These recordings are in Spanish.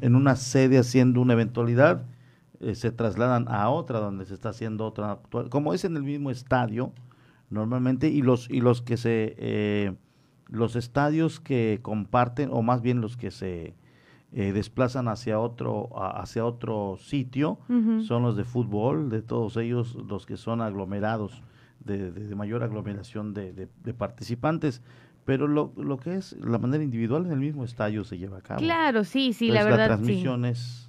en una sede haciendo una eventualidad, eh, se trasladan a otra donde se está haciendo otra, como es en el mismo estadio normalmente y los y los que se eh, los estadios que comparten o más bien los que se eh, desplazan hacia otro hacia otro sitio son los de fútbol de todos ellos los que son aglomerados de, mayor aglomeración de, de, participantes pero lo, lo, que es la manera individual en el mismo estadio se lleva a cabo claro sí sí la verdad la transmisión es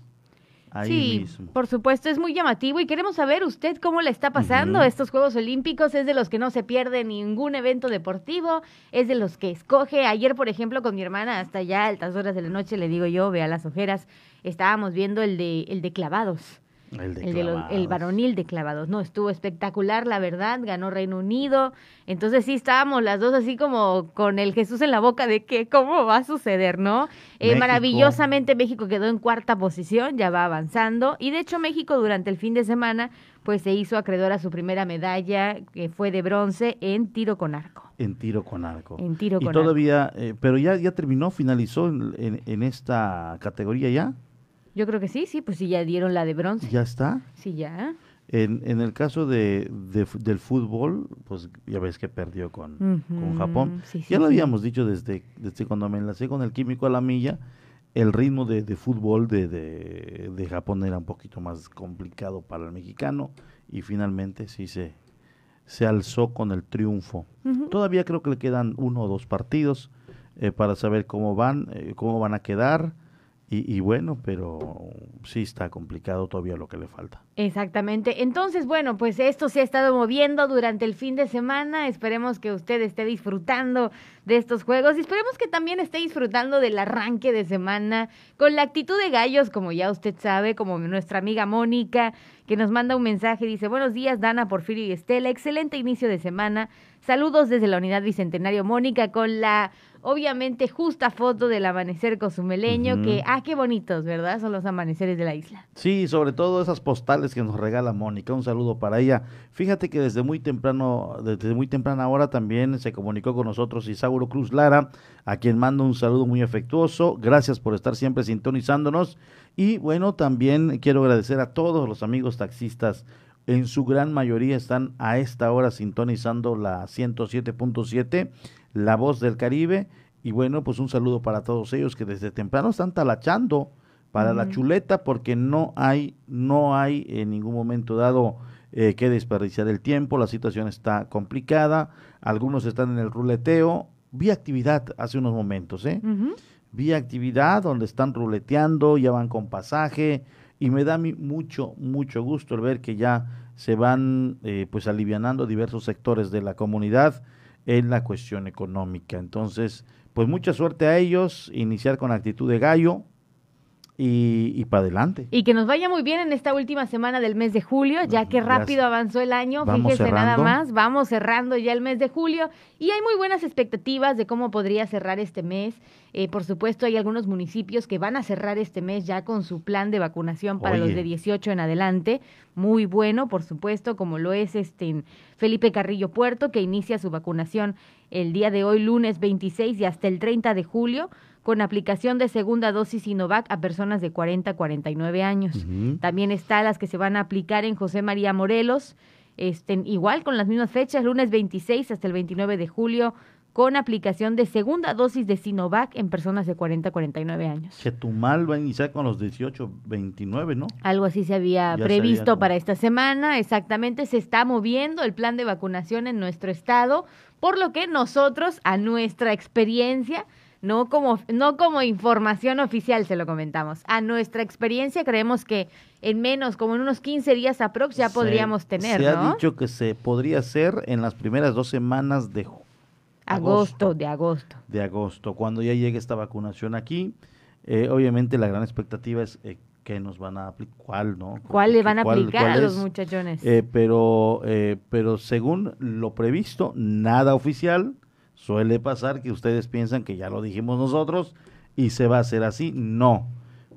sí, por supuesto, es muy llamativo y queremos saber usted cómo le está pasando estos Juegos Olímpicos. Es de los que no se pierde ningún evento deportivo, es de los que escoge. Ayer, por ejemplo, con mi hermana, hasta ya altas horas de la noche, le digo yo, vea las ojeras, estábamos viendo el de, el de clavados. El, de el, varonil de clavados. No, estuvo espectacular, la verdad. Ganó Reino Unido. Entonces sí estábamos las dos así como con el Jesús en la boca de que cómo va a suceder, ¿no? Eh, maravillosamente México quedó en cuarta posición, ya va avanzando. Y de hecho México durante el fin de semana pues se hizo acreedor a su primera medalla, que fue de bronce en tiro con arco. En tiro con arco. En tiro con y todavía, eh, pero ya, ya terminó, finalizó en, en esta categoría ya. Yo creo que sí, sí, pues sí, ya dieron la de bronce. ¿Ya está? Sí, ya. En, en el caso de, del fútbol, pues ya ves que perdió con, con Japón. ya lo habíamos dicho desde, desde cuando me enlacé con el químico a la milla, el ritmo de, de fútbol de, de, Japón era un poquito más complicado para el mexicano y finalmente sí se, se alzó con el triunfo. Todavía creo que le quedan uno o dos partidos eh, para saber cómo van, eh, cómo van a quedar y, bueno, pero sí está complicado todavía lo que le falta. Exactamente. Entonces, bueno, pues esto se ha estado moviendo durante el fin de semana. Esperemos que usted esté disfrutando de estos juegos y esperemos que también esté disfrutando del arranque de semana con la actitud de gallos, como ya usted sabe, como nuestra amiga Mónica, que nos manda un mensaje. Dice, buenos días, Dana, Porfirio y Estela. Excelente inicio de semana. Saludos desde la unidad Bicentenario Mónica con la obviamente justa foto del amanecer cozumeleño, que, ah, qué bonitos, ¿verdad? Son los amaneceres de la isla. Sí, sobre todo esas postales que nos regala Mónica, un saludo para ella. Fíjate que desde muy temprano, desde muy temprana hora también se comunicó con nosotros Isauro Cruz Lara, a quien mando un saludo muy afectuoso. Gracias por estar siempre sintonizándonos. Y bueno, también quiero agradecer a todos los amigos taxistas en su gran mayoría están a esta hora sintonizando la 107.7 la Voz del Caribe. Y bueno, pues un saludo para todos ellos que desde temprano están talachando para la chuleta porque no hay, no hay en ningún momento dado eh, que desperdiciar el tiempo, la situación está complicada, algunos están en el ruleteo. Vi actividad hace unos momentos, ¿eh? Vi actividad donde están ruleteando, ya van con pasaje y me da mucho, mucho gusto el ver que ya se van eh, pues alivianando diversos sectores de la comunidad en la cuestión económica. Entonces, pues mucha suerte a ellos, iniciar con actitud de gallo, y, y para adelante. Y que nos vaya muy bien en esta última semana del mes de julio, ya que rápido avanzó el año, fíjese nada más, vamos cerrando ya el mes de julio y hay muy buenas expectativas de cómo podría cerrar este mes. Eh, por supuesto, hay algunos municipios que van a cerrar este mes ya con su plan de vacunación para los de 18 en adelante. Muy bueno, por supuesto, como lo es este Felipe Carrillo Puerto, que inicia su vacunación el día de hoy, lunes 26 y hasta el 30 de julio con aplicación de segunda dosis Sinovac a personas de 40 a 49 años. También está las que se van a aplicar en José María Morelos, este, igual con las mismas fechas, lunes 26 hasta el 29 de julio, con aplicación de segunda dosis de Sinovac en personas de 40 a 49 años. Chetumal va a iniciar con los 18, 29, ¿no? Algo así se había previsto para esta semana, exactamente, se está moviendo el plan de vacunación en nuestro estado, por lo que nosotros, a nuestra experiencia, no como, no como información oficial se lo comentamos. A nuestra experiencia creemos que en menos, como en unos 15 días aprox, ya podríamos tener, Se ha dicho que se podría hacer en las primeras dos semanas de agosto, de agosto. De agosto, cuando ya llegue esta vacunación aquí. Eh, obviamente la gran expectativa es eh, que nos van a aplicar, cuál, ¿no? ¿Cuál le van a aplicar a los muchachones? Eh, pero, pero según lo previsto, nada oficial, Suele pasar que ustedes piensan que ya lo dijimos nosotros y se va a hacer así. No.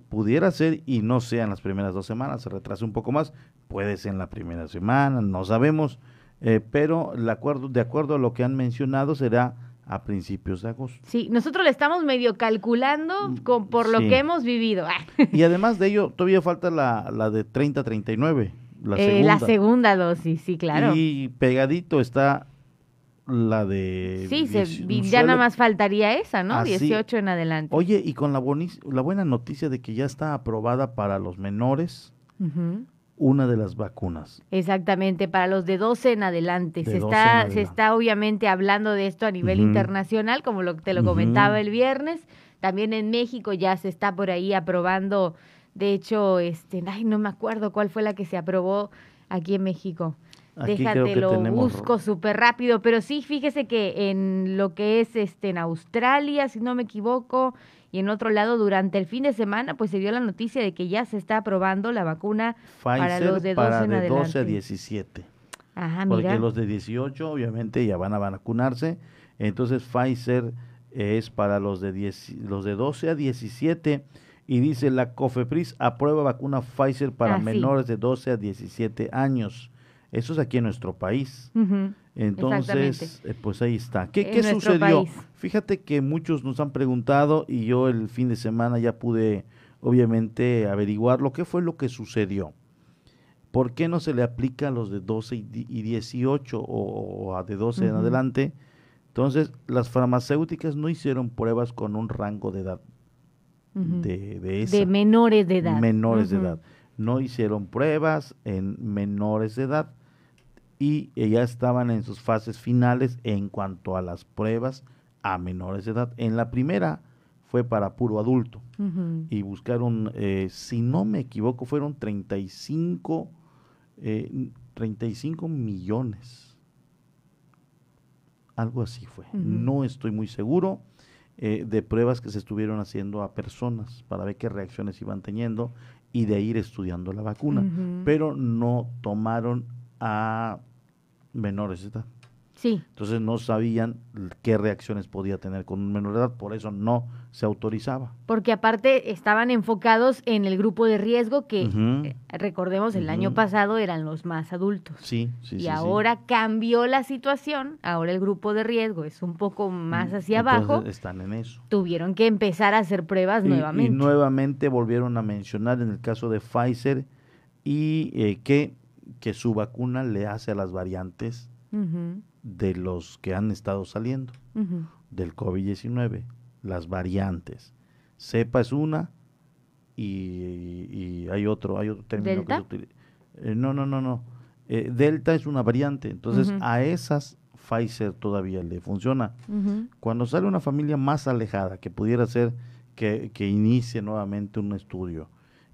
Pudiera ser y no sea en las primeras dos semanas, se retrase un poco más, puede ser en la primera semana, no sabemos, eh, pero acuerdo, de acuerdo a lo que han mencionado será a principios de agosto. Sí, nosotros le estamos medio calculando mm, con, por lo que hemos vivido. y además de ello, todavía falta la, la de 30-39, la, eh, la segunda dosis, sí, claro. Y pegadito está la de... Sí, ya nada más faltaría esa, ¿no? 18 en adelante. Oye, y con la, la buena noticia de que ya está aprobada para los menores una de las vacunas. Exactamente, para los de 12 en adelante. se, está, se está obviamente hablando de esto a nivel internacional, como lo, te lo comentaba el viernes. También en México ya se está por ahí aprobando, de hecho, este, ay, no me acuerdo cuál fue la que se aprobó aquí en México. Déjate, lo busco súper rápido, pero sí, fíjese que en lo que es este en Australia, si no me equivoco, y en otro lado, durante el fin de semana, pues se dio la noticia de que ya se está aprobando la vacuna para los de 12 en 12 a 17. Ajá, Porque los de 18 obviamente ya van a vacunarse, entonces Pfizer es para los de 10, los de 12 a 17 y dice la COFEPRIS aprueba vacuna Pfizer para ah, menores de 12 a 17 años. Eso es aquí en nuestro país. Entonces, eh, pues ahí está. ¿Qué, ¿qué sucedió? Fíjate que muchos nos han preguntado y yo el fin de semana ya pude, obviamente, averiguar lo que fue lo que sucedió. ¿Por qué no se le aplica a los de 12 y 18 o, a de 12 en adelante? Entonces, las farmacéuticas no hicieron pruebas con un rango de edad. de, de, de, menores de edad. Menores de edad. No hicieron pruebas en menores de edad y ya estaban en sus fases finales en cuanto a las pruebas a menores de edad. En la primera fue para puro adulto y buscaron, eh, si no me equivoco, fueron 35, eh, 35 millones. Algo así fue. No estoy muy seguro eh, de pruebas que se estuvieron haciendo a personas para ver qué reacciones iban teniendo y de ir estudiando la vacuna. Pero no tomaron a menores de edad. Sí. Entonces no sabían qué reacciones podía tener con un menor de edad, por eso no se autorizaba. Porque aparte estaban enfocados en el grupo de riesgo que, eh, recordemos, el año pasado eran los más adultos. Sí, sí. Y ahora cambió la situación, ahora el grupo de riesgo es un poco más mm, hacia abajo. Están en eso. Tuvieron que empezar a hacer pruebas nuevamente. Y nuevamente volvieron a mencionar en el caso de Pfizer y eh, que que su vacuna le hace a las variantes de los que han estado saliendo del COVID-19, las variantes. Cepa es una y, hay otro, hay otro término que se utiliza. Eh, no, no, no, no. Eh, Delta es una variante, entonces a esas Pfizer todavía le funciona. Cuando sale una familia más alejada, que pudiera ser que, que inicie nuevamente un estudio,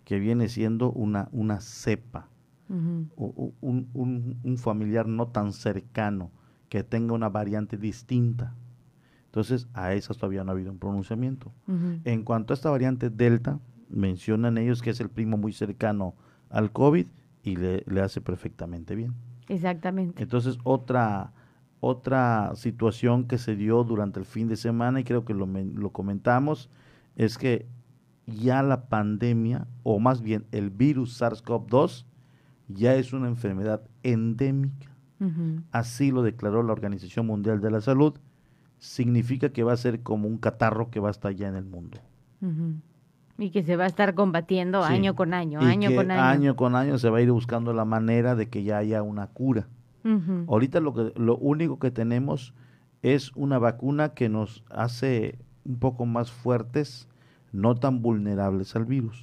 que viene siendo una, una cepa, un, familiar no tan cercano que tenga una variante distinta. Entonces, a esas todavía no ha habido un pronunciamiento. En cuanto a esta variante Delta, mencionan ellos que es el primo muy cercano al COVID y le, hace perfectamente bien. Exactamente. Entonces, otra, otra situación que se dio durante el fin de semana, y creo que lo, lo comentamos, es que ya la pandemia, o más bien el virus SARS-CoV-2, ya es una enfermedad endémica. Así lo declaró la Organización Mundial de la Salud. Significa que va a ser como un catarro que va a estar ya en el mundo. Y que se va a estar combatiendo año con año, año con año. Año con año se va a ir buscando la manera de que ya haya una cura. Ahorita lo, que, lo único que tenemos es una vacuna que nos hace un poco más fuertes, no tan vulnerables al virus,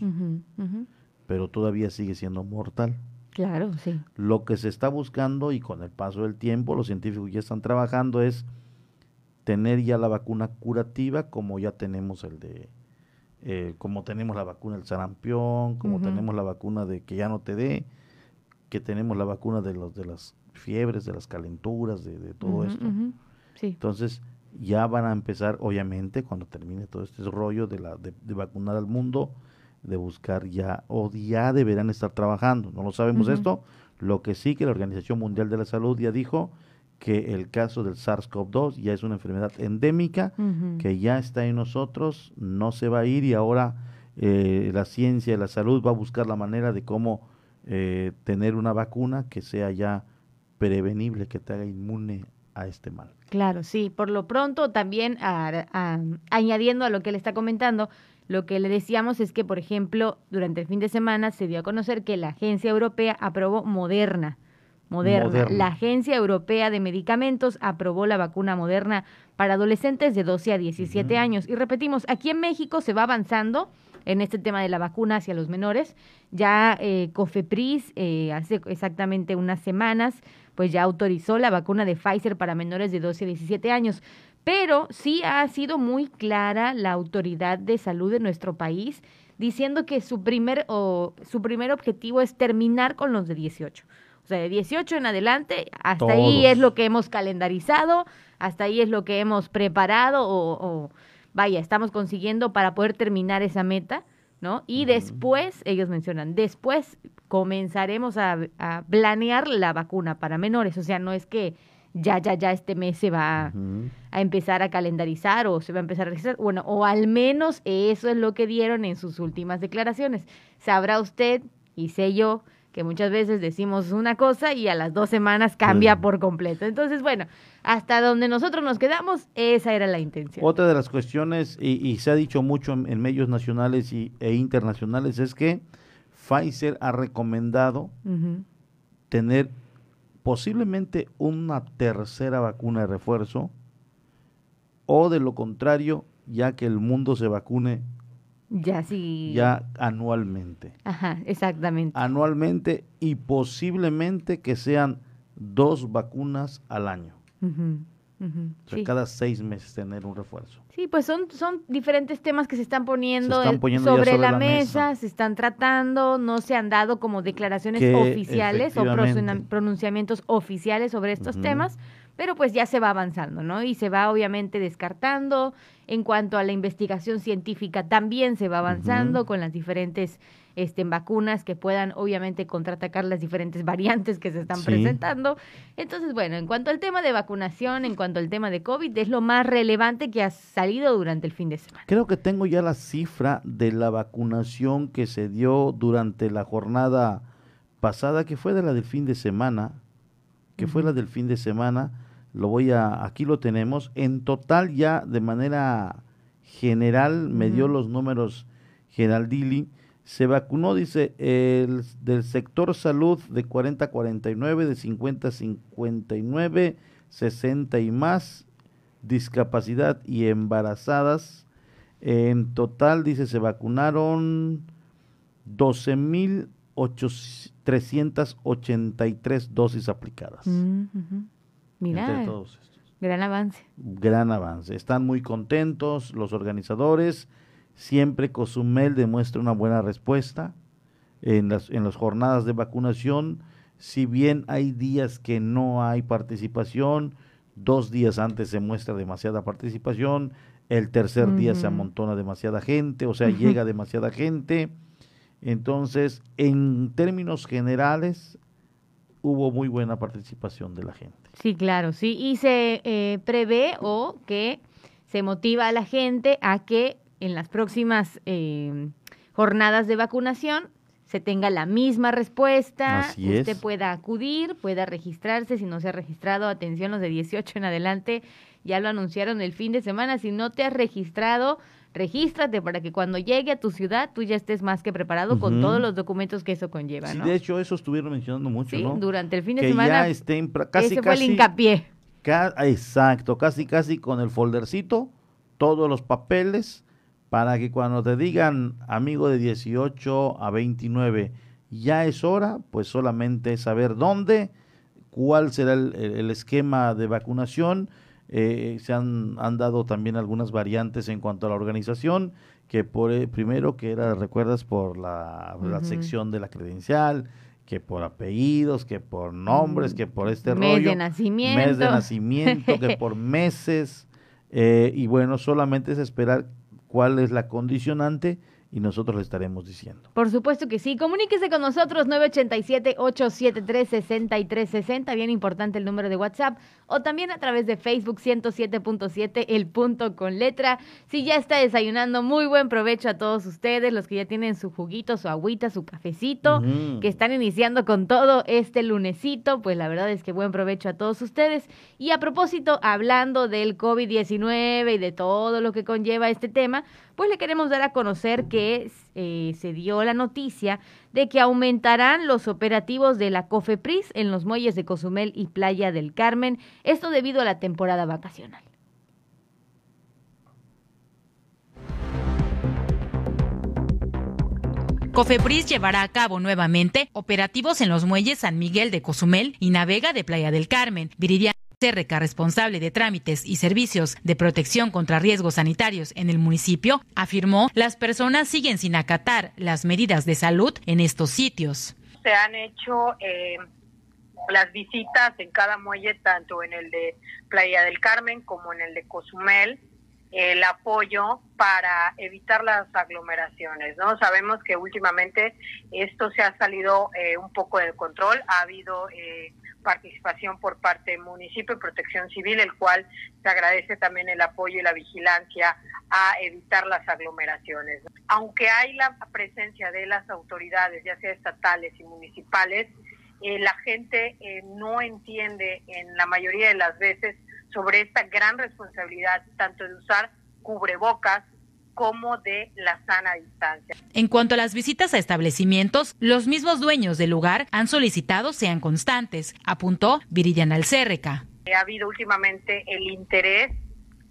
pero todavía sigue siendo mortal. Claro, sí. Lo que se está buscando y con el paso del tiempo los científicos ya están trabajando es tener ya la vacuna curativa como ya tenemos el de, eh, como tenemos la vacuna del sarampión, como tenemos la vacuna de que ya no te dé, que tenemos la vacuna de los de las fiebres, de las calenturas, de, todo esto. Sí. Entonces ya van a empezar, obviamente, cuando termine todo este rollo de, la, de vacunar al mundo, de buscar ya, o ya deberán estar trabajando. No lo sabemos esto. Lo que sí que la Organización Mundial de la Salud ya dijo que el caso del SARS-CoV-2 ya es una enfermedad endémica, que ya está en nosotros, no se va a ir y ahora eh, la ciencia y la salud va a buscar la manera de cómo eh, tener una vacuna que sea ya prevenible, que te haga inmune a este mal. Claro, sí. Por lo pronto, también añadiendo a lo que él está comentando, lo que le decíamos es que, por ejemplo, durante el fin de semana se dio a conocer que la Agencia Europea aprobó Moderna. Moderna. La Agencia Europea de Medicamentos aprobó la vacuna Moderna para adolescentes de 12 a 17 años. Y repetimos, aquí en México se va avanzando en este tema de la vacuna hacia los menores. Ya eh, COFEPRIS eh, hace exactamente unas semanas pues ya autorizó la vacuna de Pfizer para menores de 12 a 17 años. Pero sí ha sido muy clara la autoridad de salud de nuestro país diciendo que su primer, o, su primer objetivo es terminar con los de 18. O sea, de 18 en adelante, hasta ahí es lo que hemos calendarizado, hasta ahí es lo que hemos preparado o vaya, estamos consiguiendo para poder terminar esa meta, ¿no? Y después, ellos mencionan, después comenzaremos a, planear la vacuna para menores, o sea, no es que ya, ya, ya este mes se va a empezar a calendarizar o se va a empezar a registrar. Bueno, o al menos eso es lo que dieron en sus últimas declaraciones. Sabrá usted, y sé yo, que muchas veces decimos una cosa y a las dos semanas cambia por completo. Entonces, bueno, hasta donde nosotros nos quedamos, esa era la intención. Otra de las cuestiones, y, se ha dicho mucho en, medios nacionales y, e internacionales, es que Pfizer ha recomendado tener posiblemente una tercera vacuna de refuerzo, o de lo contrario, ya que el mundo se vacune ya sí. Ya anualmente. Ajá, exactamente. Anualmente y posiblemente que sean dos vacunas al año. O sea, cada seis meses tener un refuerzo. Sí, pues son, son diferentes temas que se están poniendo, sobre, la, mesa, se están tratando, no se han dado como declaraciones oficiales o pronunciamientos oficiales sobre estos temas, pero pues ya se va avanzando, ¿no? Y se va obviamente descartando. En cuanto a la investigación científica, también se va avanzando con las diferentes este, vacunas que puedan obviamente contraatacar las diferentes variantes que se están presentando. Entonces, bueno, en cuanto al tema de vacunación, en cuanto al tema de COVID, es lo más relevante que ha salido durante el fin de semana. Creo que tengo ya la cifra de la vacunación que se dio durante la jornada pasada, que fue de la del fin de semana, que fue la del fin de semana lo voy a, aquí lo tenemos, en total ya de manera general, me dio los números Geraldili, se vacunó, dice, el, del sector salud de 40 a 49, de 50 a 59, 60 y más, discapacidad y embarazadas. En total, dice, se vacunaron 12.383 dosis aplicadas. Mira, gran avance. Gran avance. Están muy contentos los organizadores. Siempre Cozumel demuestra una buena respuesta en las, en las jornadas de vacunación. Si bien hay días que no hay participación, dos días antes se muestra demasiada participación, el tercer día se amontona demasiada gente, o sea, llega demasiada gente. Entonces, en términos generales, hubo muy buena participación de la gente. Sí, claro, sí. Y se eh, prevé o que se motiva a la gente a que en las próximas eh, jornadas de vacunación se tenga la misma respuesta, Así usted pueda acudir, pueda registrarse, si no se ha registrado, atención los de 18 en adelante, ya lo anunciaron el fin de semana, si no te has registrado, regístrate para que cuando llegue a tu ciudad tú ya estés más que preparado con todos los documentos que eso conlleva, ¿no? de hecho eso estuvieron mencionando mucho, sí, durante el fin de semana. Ya casi, ese fue el hincapié. exacto, casi casi con el foldercito, todos los papeles para que cuando te digan amigo de 18 a 29 ya es hora, pues solamente saber dónde, cuál será el esquema de vacunación eh, se han, han, dado también algunas variantes en cuanto a la organización, que por eh, primero que era, recuerdas, por la, sección de la credencial, que por apellidos, que por nombres, mm, que por este mes de nacimiento. Mes de nacimiento, que por meses. Eh, y bueno, solamente es esperar cuál es la condicionante y nosotros le estaremos diciendo. Por supuesto que sí. Comuníquese con nosotros 987-873-6360, bien importante el número de WhatsApp, o también a través de Facebook 107.7, el punto con letra. Si ya está desayunando, muy buen provecho a todos ustedes, los que ya tienen su juguito, su agüita, su cafecito, que están iniciando con todo este lunesito, pues la verdad es que buen provecho a todos ustedes. Y a propósito, hablando del COVID-19 y de todo lo que conlleva este tema, pues le queremos dar a conocer que eh, se dio la noticia de que aumentarán los operativos de la COFEPRIS en los muelles de Cozumel y Playa del Carmen, esto debido a la temporada vacacional. Cofepris llevará a cabo nuevamente operativos en los muelles San Miguel de Cozumel y Navega de Playa del Carmen. Cerreca, responsable de trámites y servicios de protección contra riesgos sanitarios en el municipio, afirmó las personas siguen sin acatar las medidas de salud en estos sitios. Se han hecho eh, las visitas en cada muelle, tanto en el de Playa del Carmen como en el de Cozumel, el apoyo para evitar las aglomeraciones, ¿no? Sabemos que últimamente esto se ha salido eh, un poco de control, ha habido eh, participación por parte del municipio y protección civil, el cual se agradece también el apoyo y la vigilancia a evitar las aglomeraciones. Aunque hay la presencia de las autoridades, ya sea estatales y municipales, eh, la gente eh, no entiende en la mayoría de las veces sobre esta gran responsabilidad, tanto de usar cubrebocas como de la sana distancia. En cuanto a las visitas a establecimientos, los mismos dueños del lugar han solicitado sean constantes, apuntó Viridian Alcérreca. Ha habido últimamente el interés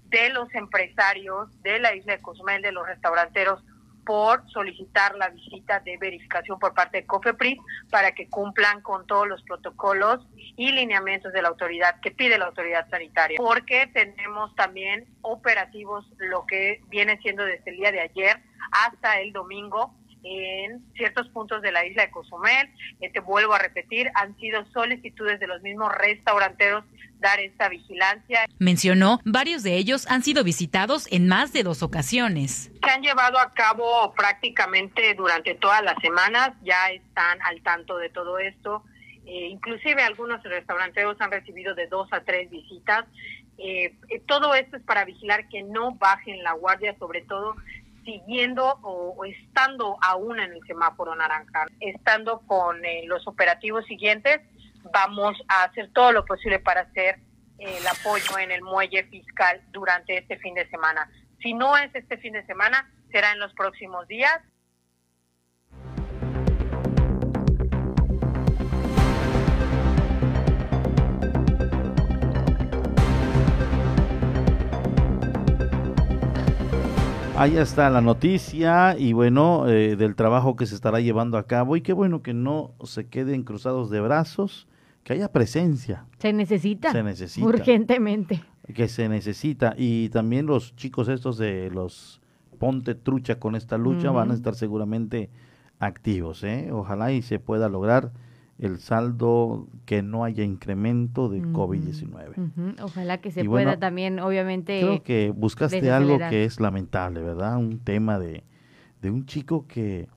de los empresarios de la isla de Cozumel, de los restauranteros, por solicitar la visita de verificación por parte de COFEPRIS para que cumplan con todos los protocolos y lineamientos de la autoridad que pide la autoridad sanitaria. Porque tenemos también operativos, lo que viene siendo desde el día de ayer hasta el domingo, en ciertos puntos de la isla de Cozumel. Eh, te vuelvo a repetir, han sido solicitudes de los mismos restauranteros dar esta vigilancia. Mencionó, varios de ellos han sido visitados en más de dos ocasiones. Se han llevado a cabo prácticamente durante todas las semanas, ya están al tanto de todo esto. Eh, inclusive algunos restauranteros han recibido de dos a tres visitas. Eh, eh, todo esto es para vigilar que no bajen la guardia, sobre todo siguiendo o, estando aún en el semáforo naranja, estando con los operativos siguientes vamos a hacer todo lo posible para hacer eh, el apoyo en el muelle fiscal durante este fin de semana. Si no es este fin de semana, será en los próximos días. Ahí está la noticia y bueno, eh, del trabajo que se estará llevando a cabo y qué bueno que no se queden cruzados de brazos que haya presencia. Se necesita. Se necesita. Urgentemente. Que se necesita. Y también los chicos estos de los Ponte Trucha con esta lucha van a estar seguramente activos. ¿eh? Ojalá y se pueda lograr el saldo que no haya incremento de COVID-19. Ojalá que se pueda también, obviamente. Creo que buscaste algo que es lamentable, ¿verdad? Un tema de, de un chico que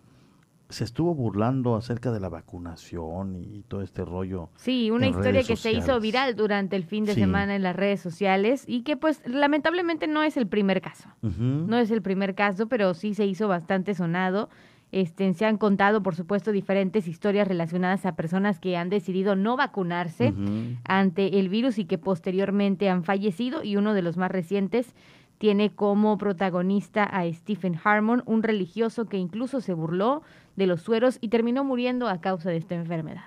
se estuvo burlando acerca de la vacunación y, todo este rollo. Sí, una historia que se hizo viral durante el fin de semana en las redes sociales y que pues lamentablemente no es el primer caso. No es el primer caso, pero sí se hizo bastante sonado. Este, se han contado, por supuesto, diferentes historias relacionadas a personas que han decidido no vacunarse ante el virus y que posteriormente han fallecido y uno de los más recientes tiene como protagonista a Stephen Harmon, un religioso que incluso se burló de los sueros y terminó muriendo a causa de esta enfermedad.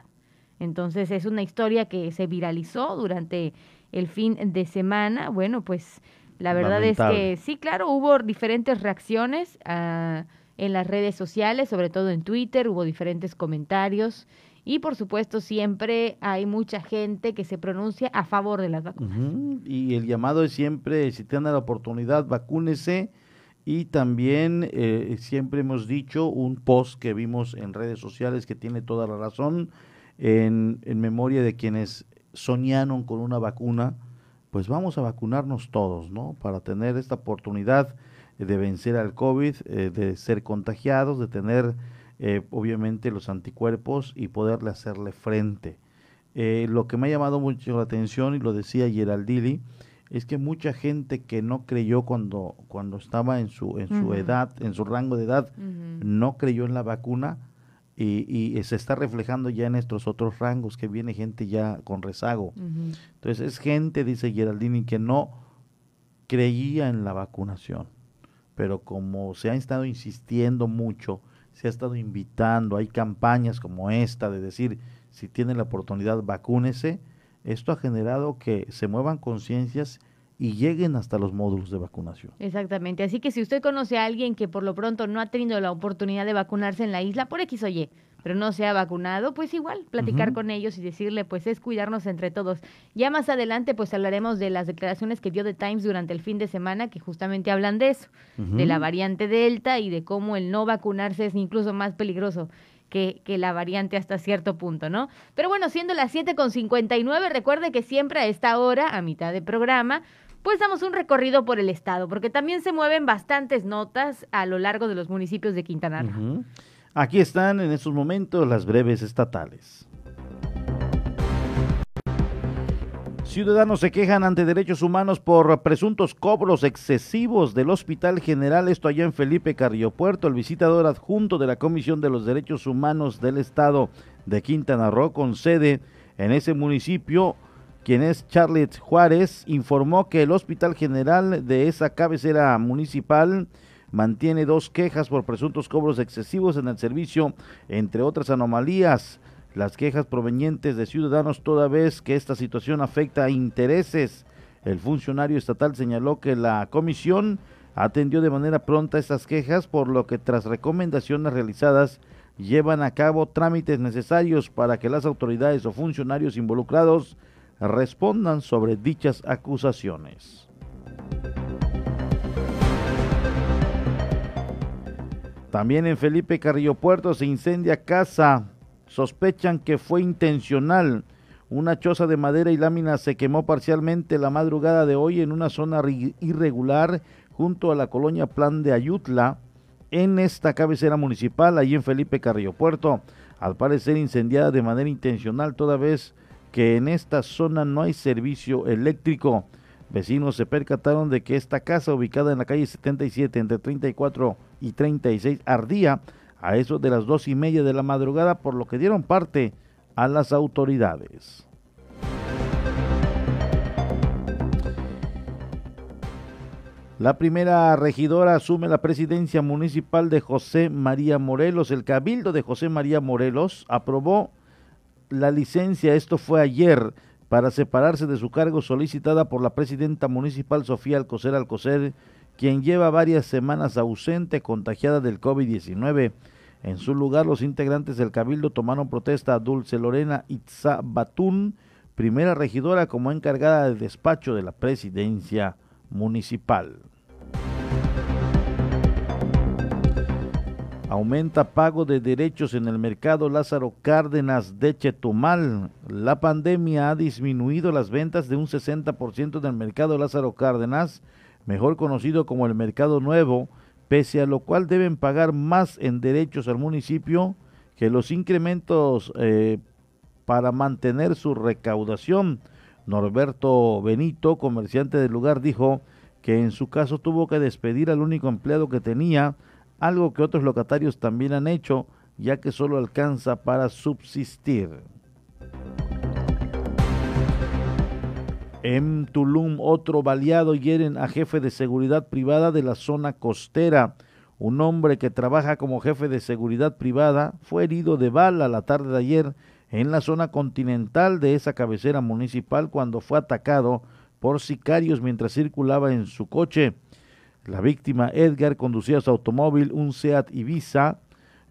Entonces es una historia que se viralizó durante el fin de semana. Bueno, pues la verdad es que sí, claro, hubo diferentes reacciones ah, en las redes sociales, sobre todo en Twitter, hubo diferentes comentarios. Y por supuesto siempre hay mucha gente que se pronuncia a favor de las vacunas. Y el llamado es siempre, si tienen la oportunidad, vacúnese. Y también eh, siempre hemos dicho un post que vimos en redes sociales que tiene toda la razón en, en memoria de quienes soñaron con una vacuna, pues vamos a vacunarnos todos, ¿no? Para tener esta oportunidad de vencer al COVID, eh, de ser contagiados, de tener eh, obviamente los anticuerpos y poderle hacerle frente. Eh, lo que me ha llamado mucho la atención, y lo decía Geraldini, es que mucha gente que no creyó cuando, cuando estaba en su, en su edad, en su rango de edad, no creyó en la vacuna y, y, se está reflejando ya en estos otros rangos que viene gente ya con rezago. Entonces es gente, dice Geraldini, que no creía en la vacunación, pero como se ha estado insistiendo mucho, se ha estado invitando, hay campañas como esta de decir, si tiene la oportunidad, vacúnese, esto ha generado que se muevan conciencias y lleguen hasta los módulos de vacunación. Exactamente. Así que si usted conoce a alguien que por lo pronto no ha tenido la oportunidad de vacunarse en la isla por X o Y, pero no se ha vacunado, pues igual, platicar con ellos y decirle, pues es cuidarnos entre todos. Ya más adelante, pues hablaremos de las declaraciones que dio The Times durante el fin de semana, que justamente hablan de eso, de la variante Delta y de cómo el no vacunarse es incluso más peligroso que, que, la variante hasta cierto punto, ¿no? Pero bueno, siendo las 7.59, recuerde que siempre a esta hora, a mitad de programa, pues damos un recorrido por el estado, porque también se mueven bastantes notas a lo largo de los municipios de Quintana Roo. Aquí están en estos momentos las breves estatales. Ciudadanos se quejan ante derechos humanos por presuntos cobros excesivos del Hospital General, esto allá en Felipe Carrillo Puerto. El visitador adjunto de la Comisión de los Derechos Humanos del Estado de Quintana Roo, con sede en ese municipio, quien es Charlotte Juárez, informó que el Hospital General de esa cabecera municipal mantiene dos quejas por presuntos cobros excesivos en el servicio, entre otras anomalías las quejas provenientes de ciudadanos toda vez que esta situación afecta a intereses. El funcionario estatal señaló que la comisión atendió de manera pronta estas quejas, por lo que tras recomendaciones realizadas llevan a cabo trámites necesarios para que las autoridades o funcionarios involucrados respondan sobre dichas acusaciones. También en Felipe Carrillo Puerto se incendia casa sospechan que fue intencional. Una choza de madera y láminas se quemó parcialmente la madrugada de hoy en una zona irregular junto a la colonia Plan de Ayutla, en esta cabecera municipal, allí en Felipe Carrillo Puerto. Al parecer incendiada de manera intencional, toda vez que en esta zona no hay servicio eléctrico. Vecinos se percataron de que esta casa, ubicada en la calle 77 entre 34 y 36, ardía a eso de las dos y media de la madrugada, por lo que dieron parte a las autoridades. La primera regidora asume la presidencia municipal de José María Morelos. El cabildo de José María Morelos aprobó la licencia, esto fue ayer, para separarse de su cargo solicitada por la presidenta municipal Sofía Alcocer Alcocer, quien lleva varias semanas ausente contagiada del COVID-19. En su lugar, los integrantes del Cabildo tomaron protesta a Dulce Lorena Itza Batún, primera regidora como encargada del despacho de la presidencia municipal. Aumenta pago de derechos en el mercado Lázaro Cárdenas de Chetumal. La pandemia ha disminuido las ventas de un 60% del mercado Lázaro Cárdenas, mejor conocido como el Mercado Nuevo, pese a lo cual deben pagar más en derechos al municipio que los incrementos eh, para mantener su recaudación. Norberto Benito, comerciante del lugar, dijo que en su caso tuvo que despedir al único empleado que tenía, algo que otros locatarios también han hecho, ya que solo alcanza para subsistir. En Tulum, otro baleado hieren a jefe de seguridad privada de la zona costera. Un hombre que trabaja como jefe de seguridad privada fue herido de bala la tarde de ayer en la zona continental de esa cabecera municipal cuando fue atacado por sicarios mientras circulaba en su coche. La víctima Edgar conducía su automóvil, un Seat Ibiza,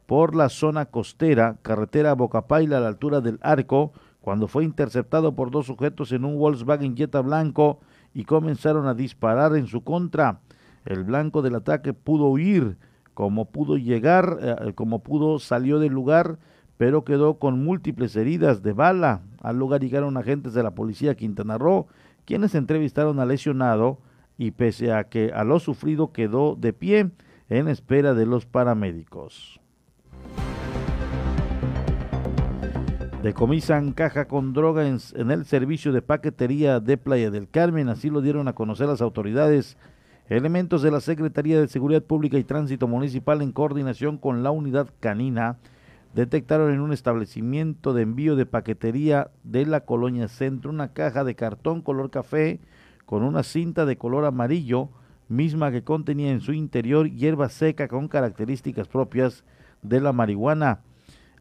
por la zona costera, carretera Bocapaila a la altura del Arco, cuando fue interceptado por dos sujetos en un Volkswagen Jetta blanco y comenzaron a disparar en su contra. El blanco del ataque pudo huir, como pudo llegar, eh, como pudo salió del lugar, pero quedó con múltiples heridas de bala. Al lugar llegaron agentes de la policía Quintana Roo, quienes entrevistaron al lesionado y pese a que a lo sufrido quedó de pie en espera de los paramédicos. Decomisan caja con droga en, en, el servicio de paquetería de Playa del Carmen, así lo dieron a conocer las autoridades. Elementos de la Secretaría de Seguridad Pública y Tránsito Municipal en coordinación con la unidad canina detectaron en un establecimiento de envío de paquetería de la colonia Centro una caja de cartón color café con una cinta de color amarillo, misma que contenía en su interior hierba seca con características propias de la marihuana.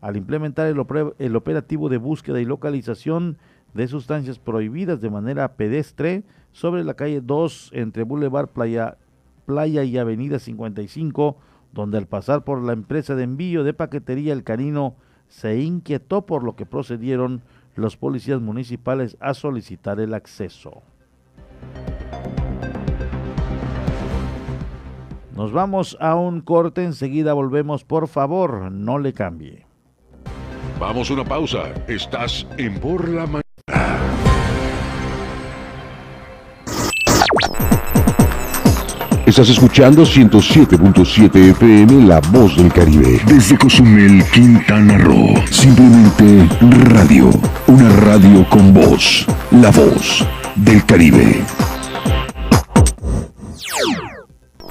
Al implementar el, operativo de búsqueda y localización de sustancias prohibidas de manera pedestre sobre la calle 2 entre Boulevard Playa, Playa y Avenida 55, donde al pasar por la empresa de envío de paquetería El Canino se inquietó por lo que procedieron los policías municipales a solicitar el acceso. Nos vamos a un corte, enseguida volvemos, por favor, no le cambie. Vamos a una pausa, estás en Por la Mañana. Estás escuchando 107.7 FM La Voz del Caribe. Desde Cozumel, Quintana Roo. Simplemente radio. Una radio con voz. La Voz del Caribe.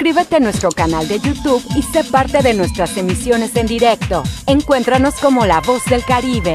Suscríbete a nuestro canal de YouTube y sé parte de nuestras emisiones en directo. Encuéntranos como La Voz del Caribe.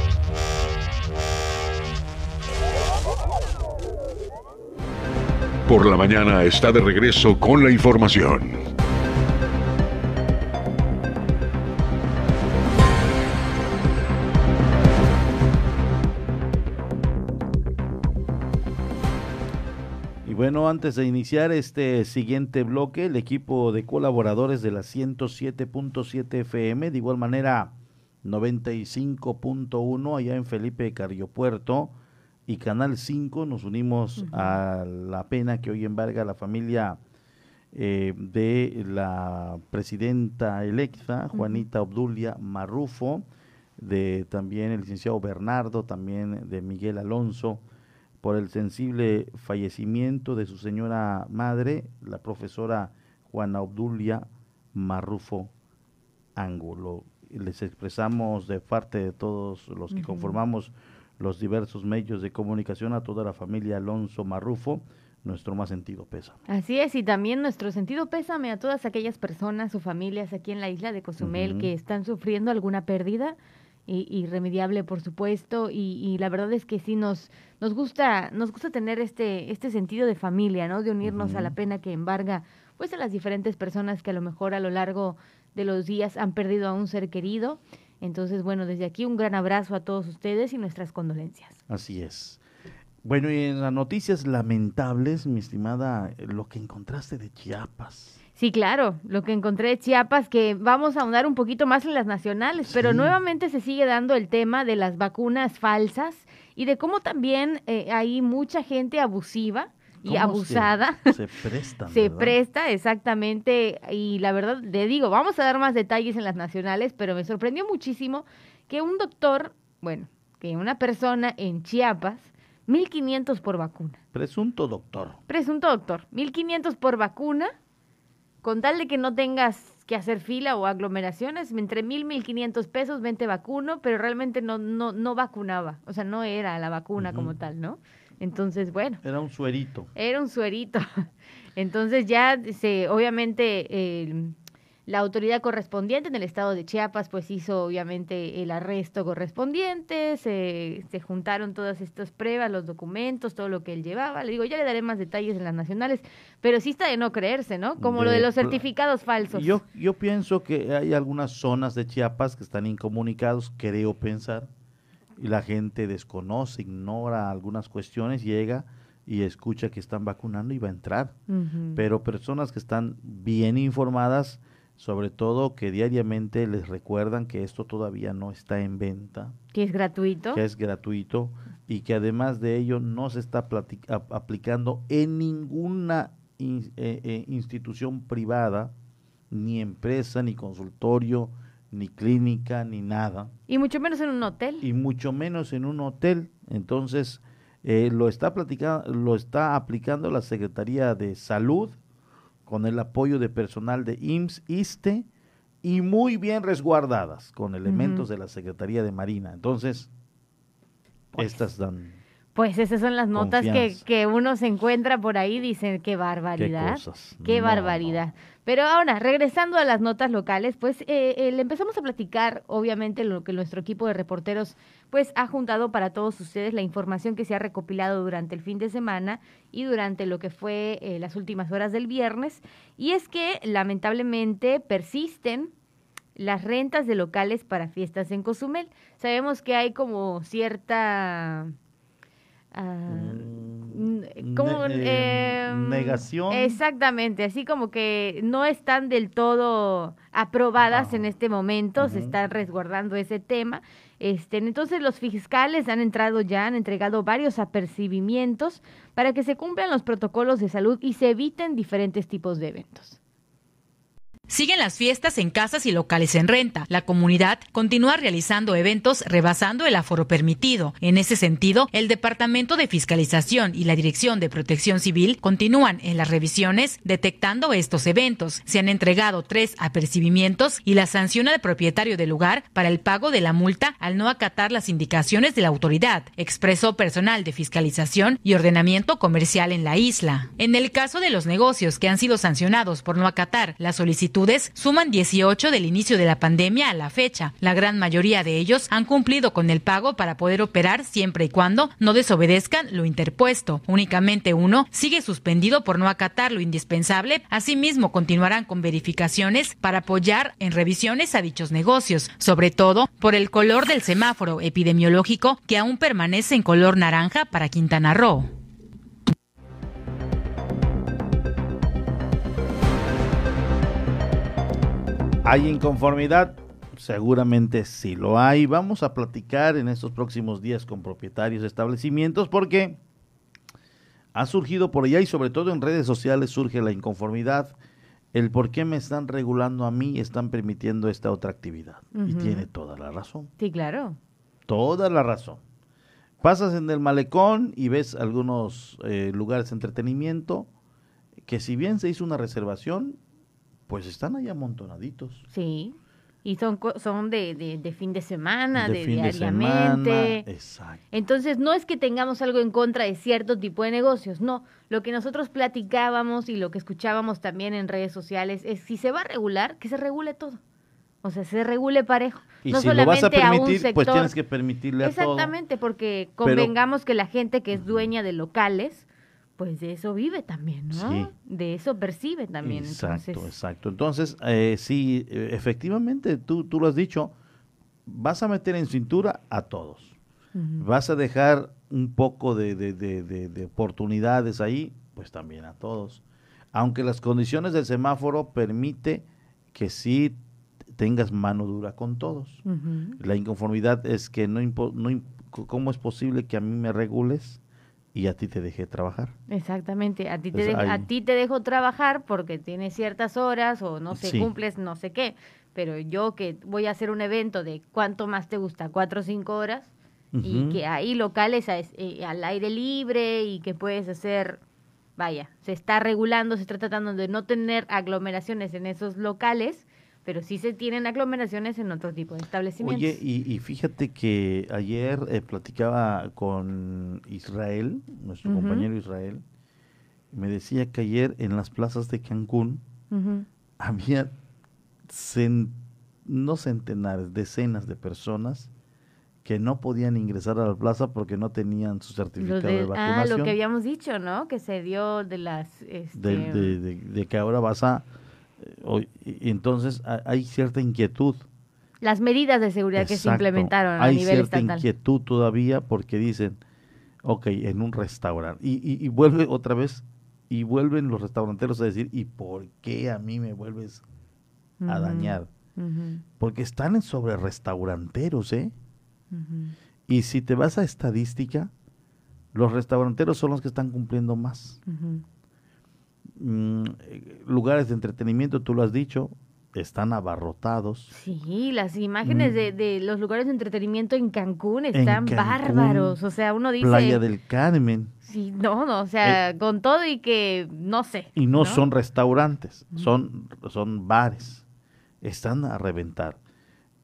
Por la mañana está de regreso con la información. Y bueno, antes de iniciar este siguiente bloque, el equipo de colaboradores de la 107.7 FM, de igual manera 95.1 allá en Felipe Carriopuerto, y Canal 5 nos unimos a la pena que hoy embarga la familia eh, de la presidenta electa, Juanita Obdulia Marrufo, de también el licenciado Bernardo, también de Miguel Alonso, por el sensible fallecimiento de su señora madre, la profesora Juana Obdulia Marrufo Ángulo. Les expresamos de parte de todos los que conformamos los diversos medios de comunicación a toda la familia Alonso Marrufo, nuestro más sentido pésame. Así es, y también nuestro sentido pésame a todas aquellas personas o familias aquí en la isla de Cozumel que están sufriendo alguna pérdida irremediable, por supuesto, y, la verdad es que sí nos, nos gusta, nos gusta tener este, este sentido de familia, ¿no? De unirnos a la pena que embarga, pues a las diferentes personas que a lo mejor a lo largo de los días han perdido a un ser querido. Entonces, bueno, desde aquí un gran abrazo a todos ustedes y nuestras condolencias. Así es. Bueno, y en las noticias lamentables, mi estimada, lo que encontraste de Chiapas. Sí, claro, lo que encontré de Chiapas, que vamos a ahondar un poquito más en las nacionales, pero nuevamente se sigue dando el tema de las vacunas falsas y de cómo también eh, hay mucha gente abusiva y abusada. Se, presta. se presta, exactamente. Y la verdad, le digo, vamos a dar más detalles en las nacionales, pero me sorprendió muchísimo que un doctor, bueno, que una persona en Chiapas, 1500 por vacuna. Presunto doctor. Presunto doctor. 1500 por vacuna con tal de que no tengas que hacer fila o aglomeraciones, entre mil, mil quinientos pesos, vente vacuno, pero realmente no, no, no vacunaba, o sea, no era la vacuna como tal, ¿no? Entonces, bueno. Era un suerito. Era un suerito. Entonces ya se, obviamente, la autoridad correspondiente en el estado de Chiapas pues hizo obviamente el arresto correspondiente, se, se juntaron todas estas pruebas, los documentos, todo lo que él llevaba. Le digo, ya le daré más detalles en las nacionales, pero sí está de no creerse, ¿no? Como lo de los certificados falsos. Yo, yo pienso que hay algunas zonas de Chiapas que están incomunicados, creo pensar, y la gente desconoce, ignora algunas cuestiones, llega y escucha que están vacunando y va a entrar. Pero personas que están bien informadas sobre todo que diariamente les recuerdan que esto todavía no está en venta. Que es gratuito. Que es gratuito y que además de ello no se está aplicando en ninguna eh, eh, institución privada, ni empresa, ni consultorio, ni clínica, ni nada. Y mucho menos en un hotel. Y mucho menos en un hotel. Entonces, eh, lo, está lo está aplicando la Secretaría de Salud con el apoyo de personal de IMSS, ISTE y muy bien resguardadas con elementos de la Secretaría de Marina. Entonces, pues estas dan pues esas son las notas que, que, uno se encuentra por ahí, dicen, qué barbaridad. Qué, barbaridad. Pero ahora, regresando a las notas locales, pues eh, eh, le empezamos a platicar, obviamente, lo que nuestro equipo de reporteros pues ha juntado para todos ustedes, la información que se ha recopilado durante el fin de semana y durante lo que fue eh, las últimas horas del viernes. Y es que, lamentablemente, persisten las rentas de locales para fiestas en Cozumel. Sabemos que hay como cierta Mm, como eh, em, negación. Exactamente, así como que no están del todo aprobadas en este momento, se está resguardando ese tema. Este, entonces los fiscales han entrado ya, han entregado varios apercibimientos para que se cumplan los protocolos de salud y se eviten diferentes tipos de eventos. Siguen las fiestas en casas y locales en renta. La comunidad continúa realizando eventos rebasando el aforo permitido. En ese sentido, el Departamento de Fiscalización y la Dirección de Protección Civil continúan en las revisiones detectando estos eventos. Se han entregado tres apercibimientos y la sanción al propietario del lugar para el pago de la multa al no acatar las indicaciones de la autoridad, expresó personal de fiscalización y ordenamiento comercial en la isla. En el caso de los negocios que han sido sancionados por no acatar la solicitud suman 18 del inicio de la pandemia a la fecha. La gran mayoría de ellos han cumplido con el pago para poder operar siempre y cuando no desobedezcan lo interpuesto. Únicamente uno sigue suspendido por no acatar lo indispensable. Asimismo, continuarán con verificaciones para apoyar en revisiones a dichos negocios, sobre todo por el color del semáforo epidemiológico que aún permanece en color naranja para Quintana Roo. Hay inconformidad Seguramente sí lo hay. Vamos a platicar en estos próximos días con propietarios de establecimientos porque ha surgido por allá y sobre todo en redes sociales surge la inconformidad, el por qué me están regulando a mí y están permitiendo esta otra actividad. Y tiene toda la razón. Sí, claro. Toda la razón. Pasas en el malecón y ves algunos eh, lugares de entretenimiento que si bien se hizo una reservación, pues están ahí amontonaditos. Sí. Y son, son de, de, fin de semana, de, diariamente. exacto. Entonces, no es que tengamos algo en contra de cierto tipo de negocios, no. Lo que nosotros platicábamos y lo que escuchábamos también en redes sociales es si se va a regular, que se regule todo. O sea, se regule parejo. Y no si solamente lo vas a permitir, pues tienes que permitirle a Exactamente, porque convengamos que la gente que es dueña de locales pues de eso vive también, ¿no? De eso percibe también. Exacto, exacto. Entonces, eh, sí, eh, efectivamente, tú, tú lo has dicho, vas a meter en cintura a todos. Vas a dejar un poco de, de, de, de, oportunidades ahí, pues también a todos. Aunque las condiciones del semáforo permite que sí tengas mano dura con todos. La inconformidad es que no, no, ¿cómo es posible que a mí me regules? Y a ti te dejé trabajar. Exactamente, a ti te, dejo, a ti te dejo trabajar porque tienes ciertas horas o no sé, cumples no sé qué, pero yo que voy a hacer un evento de cuánto más te gusta, cuatro o cinco horas, y que hay locales eh, al aire libre y que puedes hacer, vaya, se está regulando, se está tratando de no tener aglomeraciones en esos locales, pero sí se tienen aglomeraciones en otro tipo de establecimientos. Oye, y, fíjate que ayer eh, platicaba con Israel, nuestro compañero Israel, me decía que ayer en las plazas de Cancún había no centenares, decenas de personas que no podían ingresar a la plaza porque no tenían su certificado de, vacunación. Ah, lo que habíamos dicho, ¿no? Que se dio de las... Este... de que ahora vas a y entonces hay cierta inquietud. Las medidas de seguridad que se implementaron a nivel estatal. Hay cierta inquietud todavía porque dicen, ok, en un restaurante. Y, y, vuelve otra vez, y vuelven los restauranteros a decir, ¿y por qué a mí me vuelves a dañar? Porque están en sobre restauranteros, ¿eh? Y si te vas a estadística, los restauranteros son los que están cumpliendo más. Mm, lugares de entretenimiento, tú lo has dicho, están abarrotados. Sí, las imágenes de, mm. de, los lugares de entretenimiento en Cancún están bárbaros. O sea, uno dice. Playa del Carmen. Sí, no, no, o sea, eh, con todo y que no sé. Y no, son restaurantes, son, son bares. Están a reventar.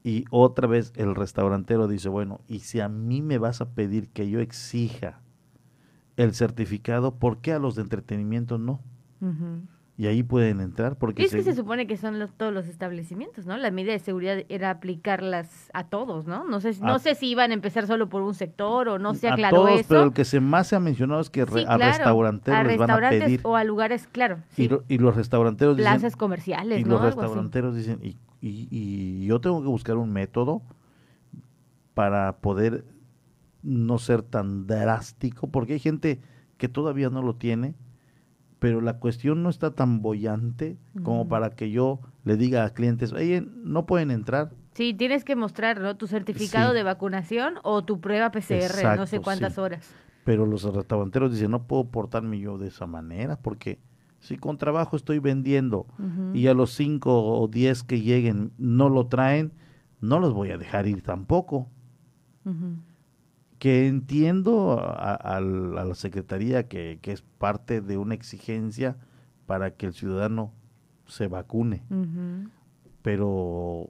Y otra vez el restaurantero dice, bueno, y si a mí me vas a pedir que yo exija el certificado, ¿por qué a los de entretenimiento no? Y ahí pueden entrar porque... es que se supone que son todos los establecimientos, ¿no? La medida de seguridad era aplicarlas a todos, ¿no? No sé, no sé si iban a empezar solo por un sector o no se aclaró a todos, Pero el que se más se ha mencionado es que a restauranteros les van a pedir... o a lugares, claro. Y, los restauranteros dicen... Plazas comerciales, Y los restauranteros dicen, y, y, y yo tengo que buscar un método para poder no ser tan drástico, porque hay gente que todavía no lo tiene pero la cuestión no está tan bollante como para que yo le diga a clientes, oye, no pueden entrar. Sí, tienes que mostrar ¿no? tu certificado de vacunación o tu prueba PCR, no sé cuántas horas. Pero los restauranteros dicen, no puedo portarme yo de esa manera, porque si con trabajo estoy vendiendo y a los cinco o diez que lleguen no lo traen, no los voy a dejar ir tampoco que entiendo a, la Secretaría que, es parte de una exigencia para que el ciudadano se vacune, pero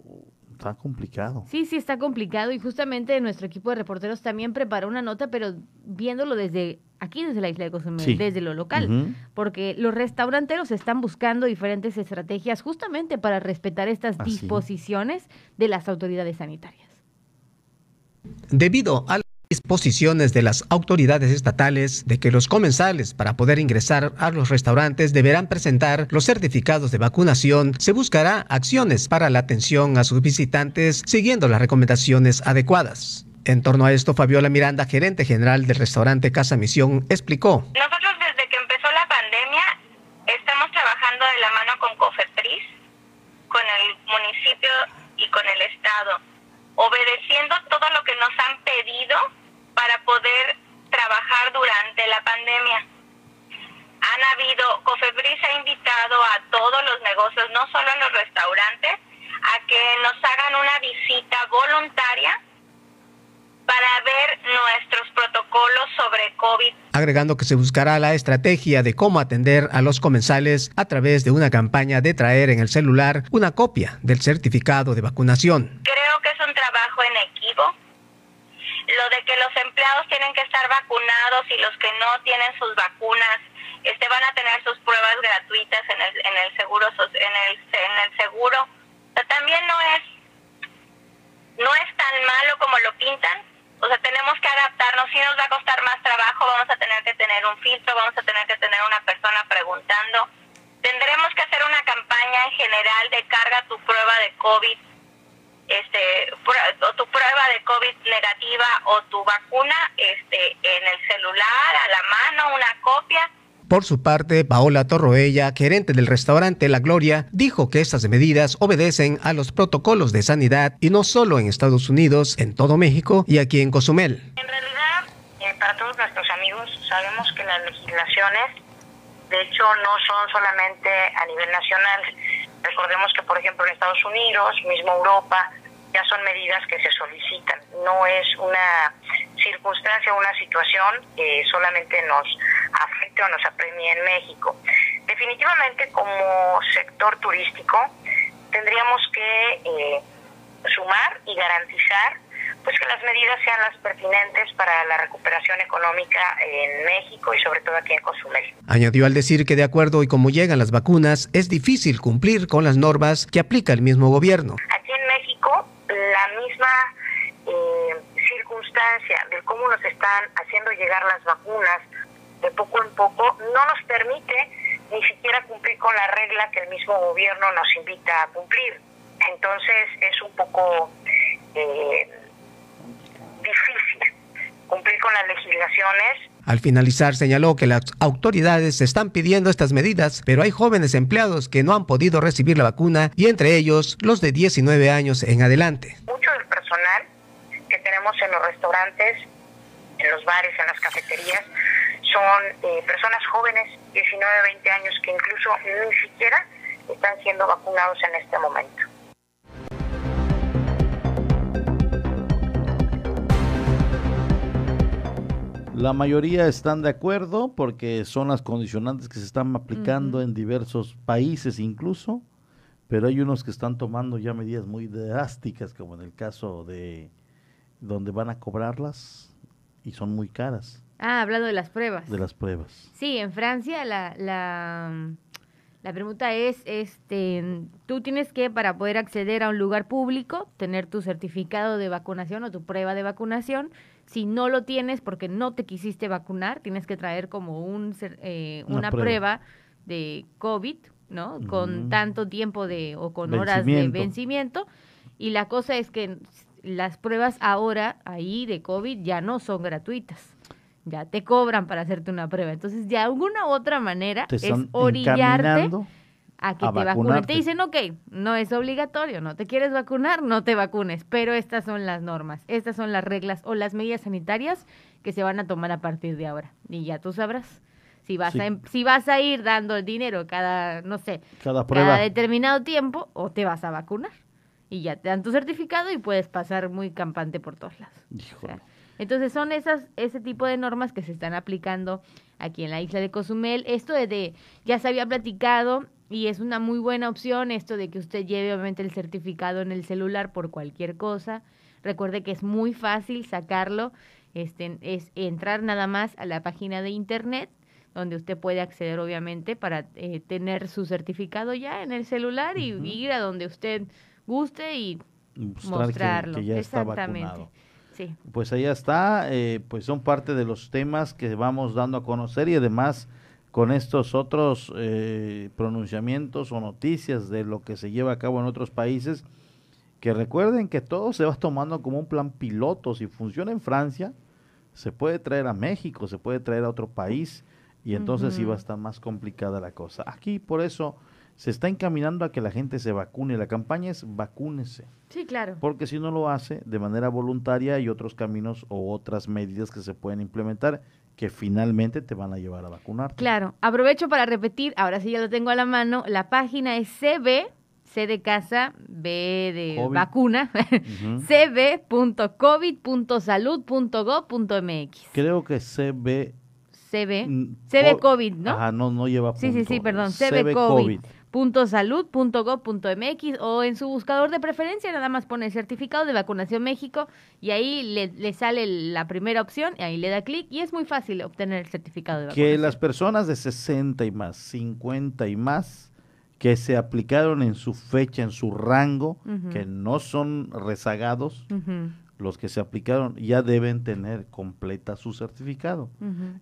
está complicado. Sí, sí, está complicado y justamente nuestro equipo de reporteros también preparó una nota, pero viéndolo desde aquí, desde la isla de Cozumel, desde lo local, porque los restauranteros están buscando diferentes estrategias justamente para respetar estas ah, disposiciones de las autoridades sanitarias. Debido al disposiciones de las autoridades estatales de que los comensales para poder ingresar a los restaurantes deberán presentar los certificados de vacunación, se buscará acciones para la atención a sus visitantes siguiendo las recomendaciones adecuadas. En torno a esto, Fabiola Miranda, gerente general del restaurante Casa Misión, explicó. Nosotros desde que empezó la pandemia estamos trabajando de la mano con COFEPRIS, con el municipio y con el Estado, obedeciendo todo lo que nos han pedido para poder trabajar durante la pandemia. Han habido, Cofebris ha invitado a todos los negocios, no solo a los restaurantes, a que nos hagan una visita voluntaria para ver nuestros protocolos sobre COVID. Agregando que se buscará la estrategia de cómo atender a los comensales a través de una campaña de traer en el celular una copia del certificado de vacunación. Creo que es un trabajo en equipo lo de que los empleados tienen que estar vacunados y los que no tienen sus vacunas este van a tener sus pruebas gratuitas en el, en el seguro en el, en el seguro. también no es no es tan malo como lo pintan o sea, tenemos que adaptarnos, si nos va a costar más trabajo, vamos a tener que tener un filtro, vamos a tener que tener una persona preguntando. Tendremos que hacer una campaña en general de carga tu prueba de COVID, este, o tu prueba de COVID negativa o tu vacuna este, en el celular, a la mano, una copia por su parte, Paola Torroella, gerente del restaurante La Gloria, dijo que estas medidas obedecen a los protocolos de sanidad y no solo en Estados Unidos, en todo México y aquí en Cozumel. En realidad, eh, para todos nuestros amigos, sabemos que las legislaciones, de hecho, no son solamente a nivel nacional. Recordemos que, por ejemplo, en Estados Unidos, mismo Europa, ya son medidas que se solicitan. No es una circunstancia una situación que solamente nos afecte o nos apremie en México. Definitivamente como sector turístico tendríamos que eh, sumar y garantizar pues que las medidas sean las pertinentes para la recuperación económica en México y sobre todo aquí en Cozumel. Añadió al decir que de acuerdo y como llegan las vacunas, es difícil cumplir con las normas que aplica el mismo gobierno. Aquí en México, la misma eh, circunstancia de cómo nos están haciendo llegar las vacunas de poco en poco, no nos permite ni siquiera cumplir con la regla que el mismo gobierno nos invita a cumplir. Entonces es un poco eh, difícil cumplir con las legislaciones. Al finalizar señaló que las autoridades están pidiendo estas medidas, pero hay jóvenes empleados que no han podido recibir la vacuna y entre ellos los de 19 años en adelante. Mucho del personal que tenemos en los restaurantes, en los bares, en las cafeterías, son eh, personas jóvenes, 19, 20 años, que incluso ni siquiera están siendo vacunados en este momento. La mayoría están de acuerdo porque son las condicionantes que se están aplicando en diversos países incluso, pero hay unos que están tomando ya medidas muy drásticas, como en el caso de donde van a cobrarlas y son muy caras. Ah, hablando de las pruebas. De las pruebas. Sí, en Francia la, la, la pregunta es, este, tú tienes que, para poder acceder a un lugar público, tener tu certificado de vacunación o tu prueba de vacunación. Si no lo tienes porque no te quisiste vacunar, tienes que traer como un, eh, una, prueba. de COVID, ¿no? Con tanto tiempo de, o con horas de vencimiento. Y la cosa es que las pruebas ahora ahí de COVID ya no son gratuitas ya te cobran para hacerte una prueba. Entonces, de alguna u otra manera, es orillarte a que te vacunen. Te dicen, ok, no es obligatorio, no te quieres vacunar, no te vacunes, pero estas son las normas, estas son las reglas o las medidas sanitarias que se van a tomar a partir de ahora. Y ya tú sabrás. Si vas, a, em, si vas a ir dando el dinero cada, no sé, cada, prueba. cada determinado tiempo o te vas a vacunar. Y ya te dan tu certificado y puedes pasar muy campante por todos lados. Entonces son esas, ese tipo de normas que se están aplicando aquí en la isla de Cozumel. Esto de, ya se había platicado y es una muy buena opción esto de que usted lleve obviamente el certificado en el celular por cualquier cosa. Recuerde que es muy fácil sacarlo, este, es entrar nada más a la página de internet donde usted puede acceder obviamente para eh, tener su certificado ya en el celular y ir a donde usted guste y mostrarlo. Exactamente. Pues ahí está, eh, pues son parte de los temas que vamos dando a conocer y además con estos otros eh, pronunciamientos o noticias de lo que se lleva a cabo en otros países, que recuerden que todo se va tomando como un plan piloto. Si funciona en Francia, se puede traer a México, se puede traer a otro país y entonces sí va a estar más complicada la cosa. Aquí por eso se está encaminando a que la gente se vacune. La campaña es vacúnese. Sí, claro. Porque si no lo hace de manera voluntaria hay otros caminos o otras medidas que se pueden implementar que finalmente te van a llevar a vacunar. Claro. Aprovecho para repetir, ahora sí ya lo tengo a la mano, la página es CB C de casa, B de vacuna, cb.covid.salud.gov.mx. Creo que CB. CB. CB COVID, ¿no? Ajá, no, no lleva punto. Sí, sí, sí, perdón. CB, COVID. .salud.gov.mx o en su buscador de preferencia nada más pone certificado de vacunación México y ahí le, le sale la primera opción y ahí le da clic y es muy fácil obtener el certificado de vacunación. Que las personas de 60 y más, 50 y más que se aplicaron en su fecha, en su rango, que no son rezagados, los que se aplicaron ya deben tener completa su certificado.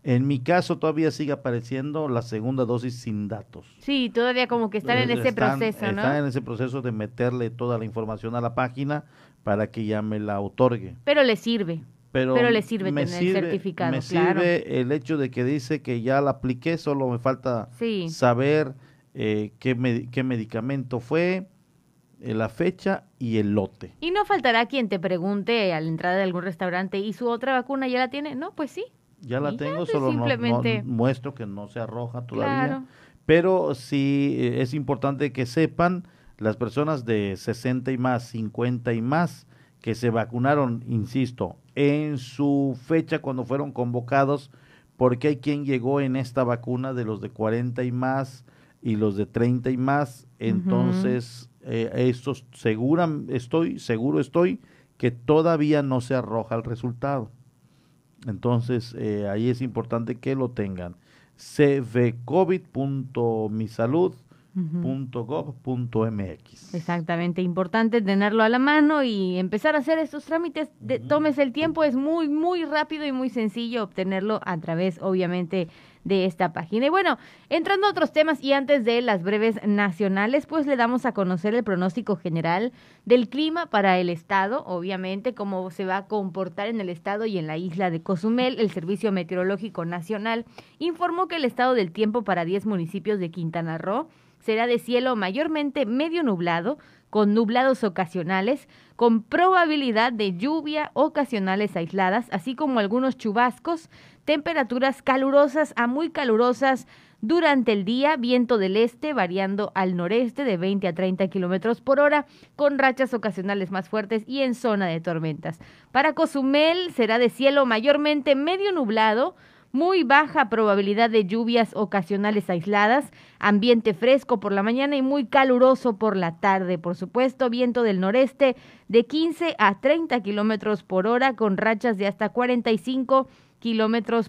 En mi caso todavía sigue apareciendo la segunda dosis sin datos. Sí, todavía como que están en ese proceso, ¿no? Están en ese proceso de meterle toda la información a la página para que ya me la otorgue. Pero le sirve. Pero, le sirve tener el certificado, Me sirve el hecho de que dice que ya la apliqué, solo me falta saber eh, qué, qué, medicamento fue, la fecha y el lote. Y no faltará quien te pregunte a la entrada de algún restaurante, ¿y su otra vacuna ya la tiene? No, pues sí. Ya la tengo, pues solo simplemente... muestro que no se arroja todavía. Pero sí eh, es importante que sepan las personas de 60 y más, 50 y más, que se vacunaron, insisto, en su fecha cuando fueron convocados, porque hay quien llegó en esta vacuna de los de 40 y más, y los de 30 y más, entonces eh, estos segura, estoy, seguro estoy que todavía no se arroja el resultado. Entonces eh, ahí es importante que lo tengan. cvcovid.misalud .gov.mx. Exactamente, importante tenerlo a la mano y empezar a hacer estos trámites. De, Tomes el tiempo, es muy, muy rápido y muy sencillo obtenerlo a través, obviamente, de esta página. Y bueno, entrando a otros temas y antes de las breves nacionales, pues le damos a conocer el pronóstico general del clima para el estado, obviamente, cómo se va a comportar en el estado y en la isla de Cozumel. El Servicio Meteorológico Nacional informó que el estado del tiempo para 10 municipios de Quintana Roo será de cielo mayormente medio nublado, con nublados ocasionales, con probabilidad de lluvia ocasionales aisladas, así como algunos chubascos, temperaturas calurosas a muy calurosas durante el día, viento del este variando al noreste de 20 a 30 kilómetros por hora, con rachas ocasionales más fuertes y en zona de tormentas. Para Cozumel será de cielo mayormente medio nublado, muy baja probabilidad de lluvias ocasionales aisladas, ambiente fresco por la mañana y muy caluroso por la tarde. Por supuesto, viento del noreste de 15 a 30 kilómetros por hora con rachas de hasta 45 kilómetros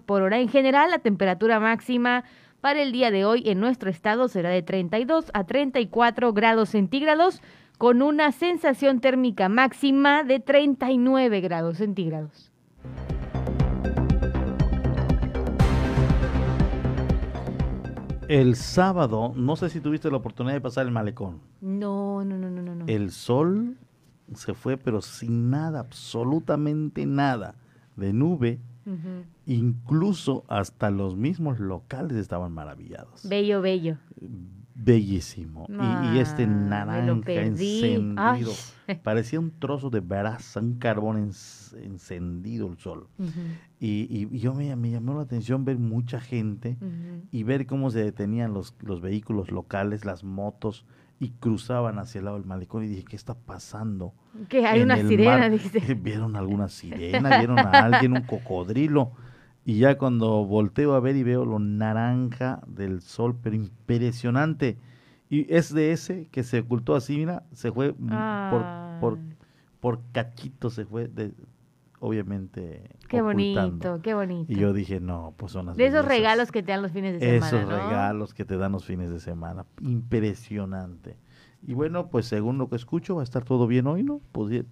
por hora. En general, la temperatura máxima para el día de hoy en nuestro estado será de 32 a 34 grados centígrados con una sensación térmica máxima de 39 grados centígrados. El sábado, no sé si tuviste la oportunidad de pasar el malecón. No, no, no, no, no. El sol se fue, pero sin nada, absolutamente nada de nube. Incluso hasta los mismos locales estaban maravillados. Bello, bello bellísimo. y, este naranja encendido. Parecía un trozo de brasa, un carbón encendido el sol. y, yo me, llamó la atención ver mucha gente y ver cómo se detenían los, los vehículos locales, las motos, y cruzaban hacia el lado del malecón y dije, ¿qué está pasando? Que hay una sirena, Vieron alguna sirena, vieron a alguien, un cocodrilo. Y ya cuando volteo a ver y veo lo naranja del sol, pero impresionante. Y es de ese que se ocultó así, mira, se fue por, por, por cachito, se fue de, obviamente. Qué bonito, qué bonito. Y yo dije, no, pues son las De esos regalos que te dan los fines de semana. Esos regalos que te dan los fines de semana. Impresionante. Y bueno, pues según lo que escucho, va a estar todo bien hoy, ¿no?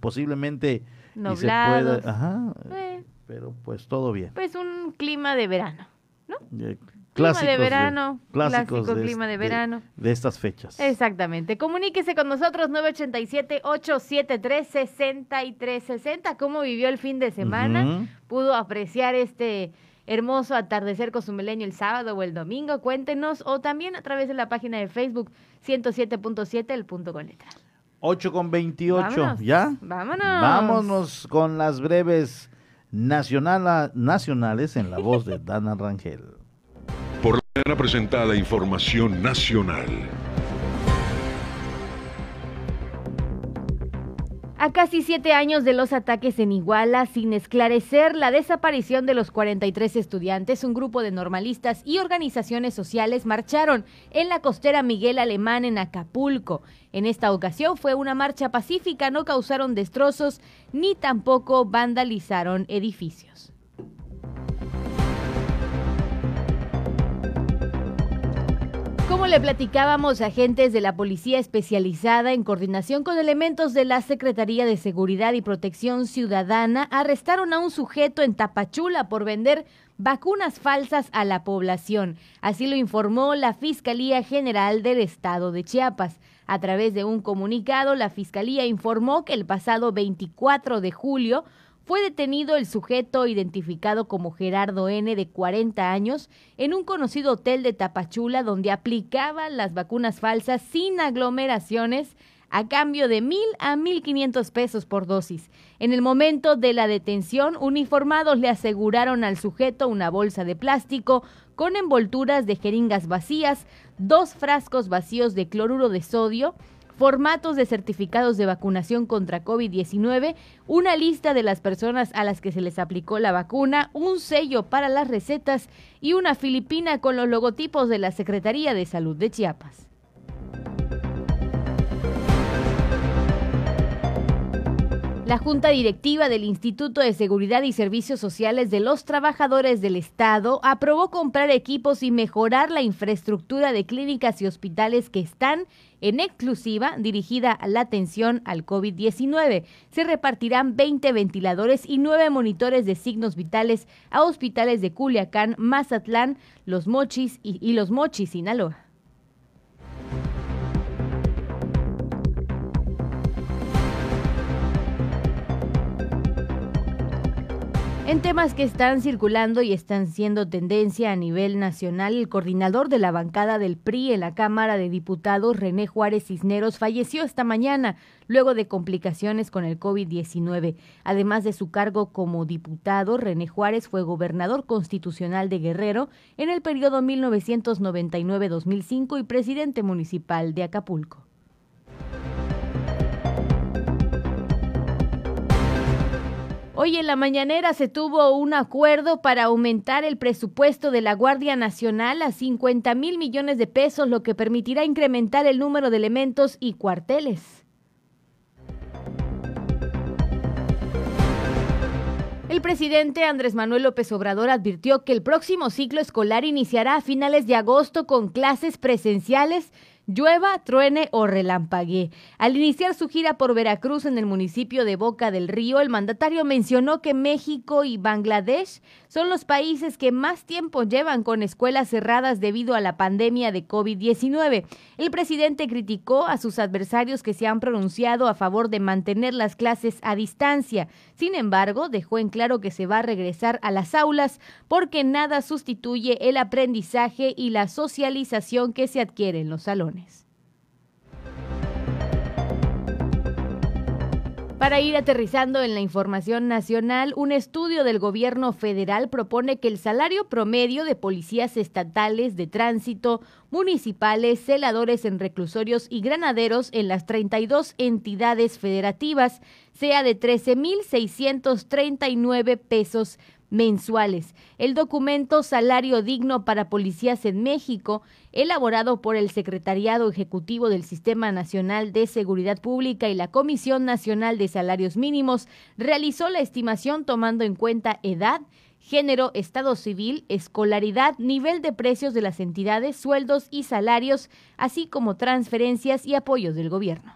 posiblemente. Y se pueda, ajá. Eh, pero pues todo bien. Pues un clima de verano, ¿no? Clima de verano, clásico clima de verano. De, estas fechas. Exactamente. Comuníquese con nosotros 987-873-6360. ¿Cómo vivió el fin de semana? ¿Pudo apreciar este hermoso atardecer cozumeleño el sábado o el domingo? Cuéntenos. O también a través de la página de Facebook 107.7 El Punto con Letra. 8 con 28, ¿ya? Vámonos. Vámonos con las breves nacional, nacionales en la voz de Dana Rangel. Mañana presentada información nacional. A casi siete años de los ataques en Iguala, sin esclarecer la desaparición de los 43 estudiantes, un grupo de normalistas y organizaciones sociales marcharon en la costera Miguel Alemán en Acapulco. En esta ocasión fue una marcha pacífica, no causaron destrozos ni tampoco vandalizaron edificios. Como le platicábamos, agentes de la Policía Especializada, en coordinación con elementos de la Secretaría de Seguridad y Protección Ciudadana, arrestaron a un sujeto en Tapachula por vender vacunas falsas a la población. Así lo informó la Fiscalía General del Estado de Chiapas. A través de un comunicado, la Fiscalía informó que el pasado 24 de julio fue detenido el sujeto identificado como Gerardo N. de 40 años en un conocido hotel de Tapachula donde aplicaba las vacunas falsas sin aglomeraciones a cambio de mil a mil quinientos pesos por dosis. En el momento de la detención, uniformados le aseguraron al sujeto una bolsa de plástico con envolturas de jeringas vacías, dos frascos vacíos de cloruro de sodio, formatos de certificados de vacunación contra COVID-19, una lista de las personas a las que se les aplicó la vacuna, un sello para las recetas y una filipina con los logotipos de la Secretaría de Salud de Chiapas. La Junta Directiva del Instituto de Seguridad y Servicios Sociales de los Trabajadores del Estado aprobó comprar equipos y mejorar la infraestructura de clínicas y hospitales que están en exclusiva dirigida a la atención al COVID-19. Se repartirán 20 ventiladores y 9 monitores de signos vitales a hospitales de Culiacán, Mazatlán, Los Mochis y, y Los Mochis, Sinaloa. En temas que están circulando y están siendo tendencia a nivel nacional, el coordinador de la bancada del PRI en la Cámara de Diputados, René Juárez Cisneros, falleció esta mañana luego de complicaciones con el COVID-19. Además de su cargo como diputado, René Juárez fue gobernador constitucional de Guerrero en el periodo 1999-2005 y presidente municipal de Acapulco. Hoy en la mañanera se tuvo un acuerdo para aumentar el presupuesto de la Guardia Nacional a 50 mil millones de pesos, lo que permitirá incrementar el número de elementos y cuarteles. El presidente Andrés Manuel López Obrador advirtió que el próximo ciclo escolar iniciará a finales de agosto con clases presenciales llueva, truene o relampaguee. Al iniciar su gira por Veracruz en el municipio de Boca del Río, el mandatario mencionó que México y Bangladesh son los países que más tiempo llevan con escuelas cerradas debido a la pandemia de COVID-19. El presidente criticó a sus adversarios que se han pronunciado a favor de mantener las clases a distancia. Sin embargo, dejó en claro que se va a regresar a las aulas porque nada sustituye el aprendizaje y la socialización que se adquiere en los salones. Para ir aterrizando en la información nacional, un estudio del gobierno federal propone que el salario promedio de policías estatales de tránsito, municipales, celadores en reclusorios y granaderos en las 32 entidades federativas sea de 13.639 pesos mensuales. El documento Salario Digno para Policías en México, elaborado por el Secretariado Ejecutivo del Sistema Nacional de Seguridad Pública y la Comisión Nacional de Salarios Mínimos, realizó la estimación tomando en cuenta edad, género, estado civil, escolaridad, nivel de precios de las entidades, sueldos y salarios, así como transferencias y apoyos del gobierno.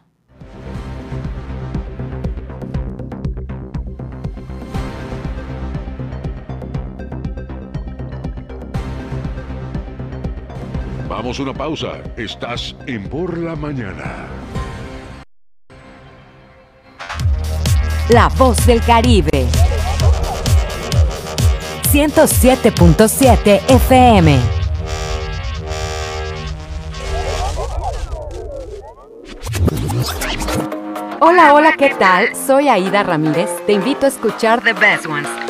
Vamos a una pausa. Estás en Por la Mañana. La voz del Caribe. 107.7 FM. Hola, hola, ¿qué tal? Soy Aida Ramírez. Te invito a escuchar The Best Ones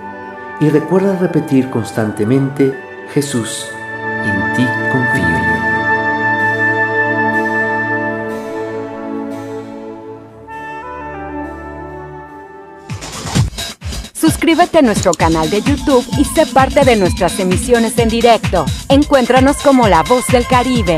Y recuerda repetir constantemente, Jesús, en ti confío. Suscríbete a nuestro canal de YouTube y sé parte de nuestras emisiones en directo. Encuéntranos como La Voz del Caribe.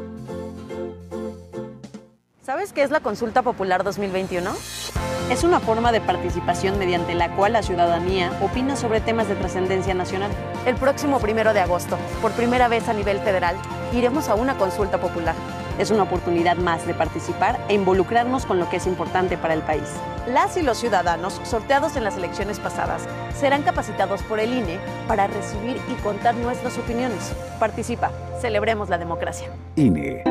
¿Sabes qué es la Consulta Popular 2021? Es una forma de participación mediante la cual la ciudadanía opina sobre temas de trascendencia nacional. El próximo primero de agosto, por primera vez a nivel federal, iremos a una consulta popular. Es una oportunidad más de participar e involucrarnos con lo que es importante para el país. Las y los ciudadanos, sorteados en las elecciones pasadas, serán capacitados por el INE para recibir y contar nuestras opiniones. Participa, celebremos la democracia. INE.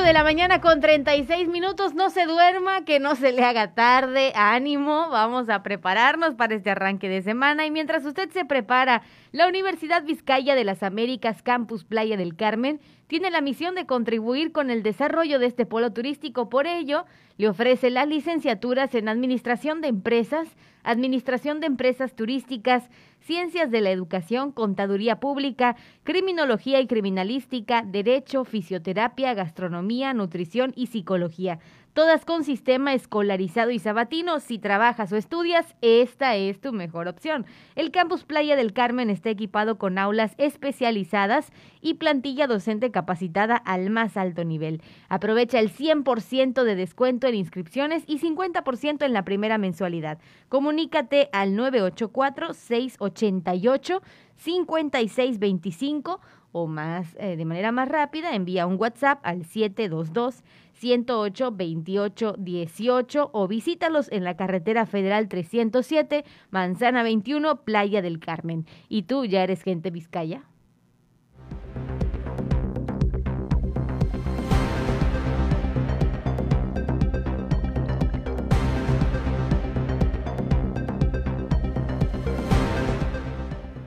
8 de la mañana con 36 minutos. No se duerma, que no se le haga tarde. Ánimo, vamos a prepararnos para este arranque de semana. Y mientras usted se prepara, la Universidad Vizcaya de las Américas Campus Playa del Carmen tiene la misión de contribuir con el desarrollo de este polo turístico. Por ello, le ofrece las licenciaturas en Administración de Empresas, Administración de Empresas Turísticas, Ciencias de la Educación, Contaduría Pública, Criminología y Criminalística, Derecho, Fisioterapia, Gastronomía, Nutrición y Psicología todas con sistema escolarizado y sabatino. Si trabajas o estudias, esta es tu mejor opción. El campus Playa del Carmen está equipado con aulas especializadas y plantilla docente capacitada al más alto nivel. Aprovecha el 100% de descuento en inscripciones y 50% en la primera mensualidad. Comunícate al 984-688-5625 o más eh, de manera más rápida, envía un WhatsApp al 722 108 28 18 o visítalos en la carretera federal 307, Manzana 21, Playa del Carmen. ¿Y tú ya eres gente Vizcaya?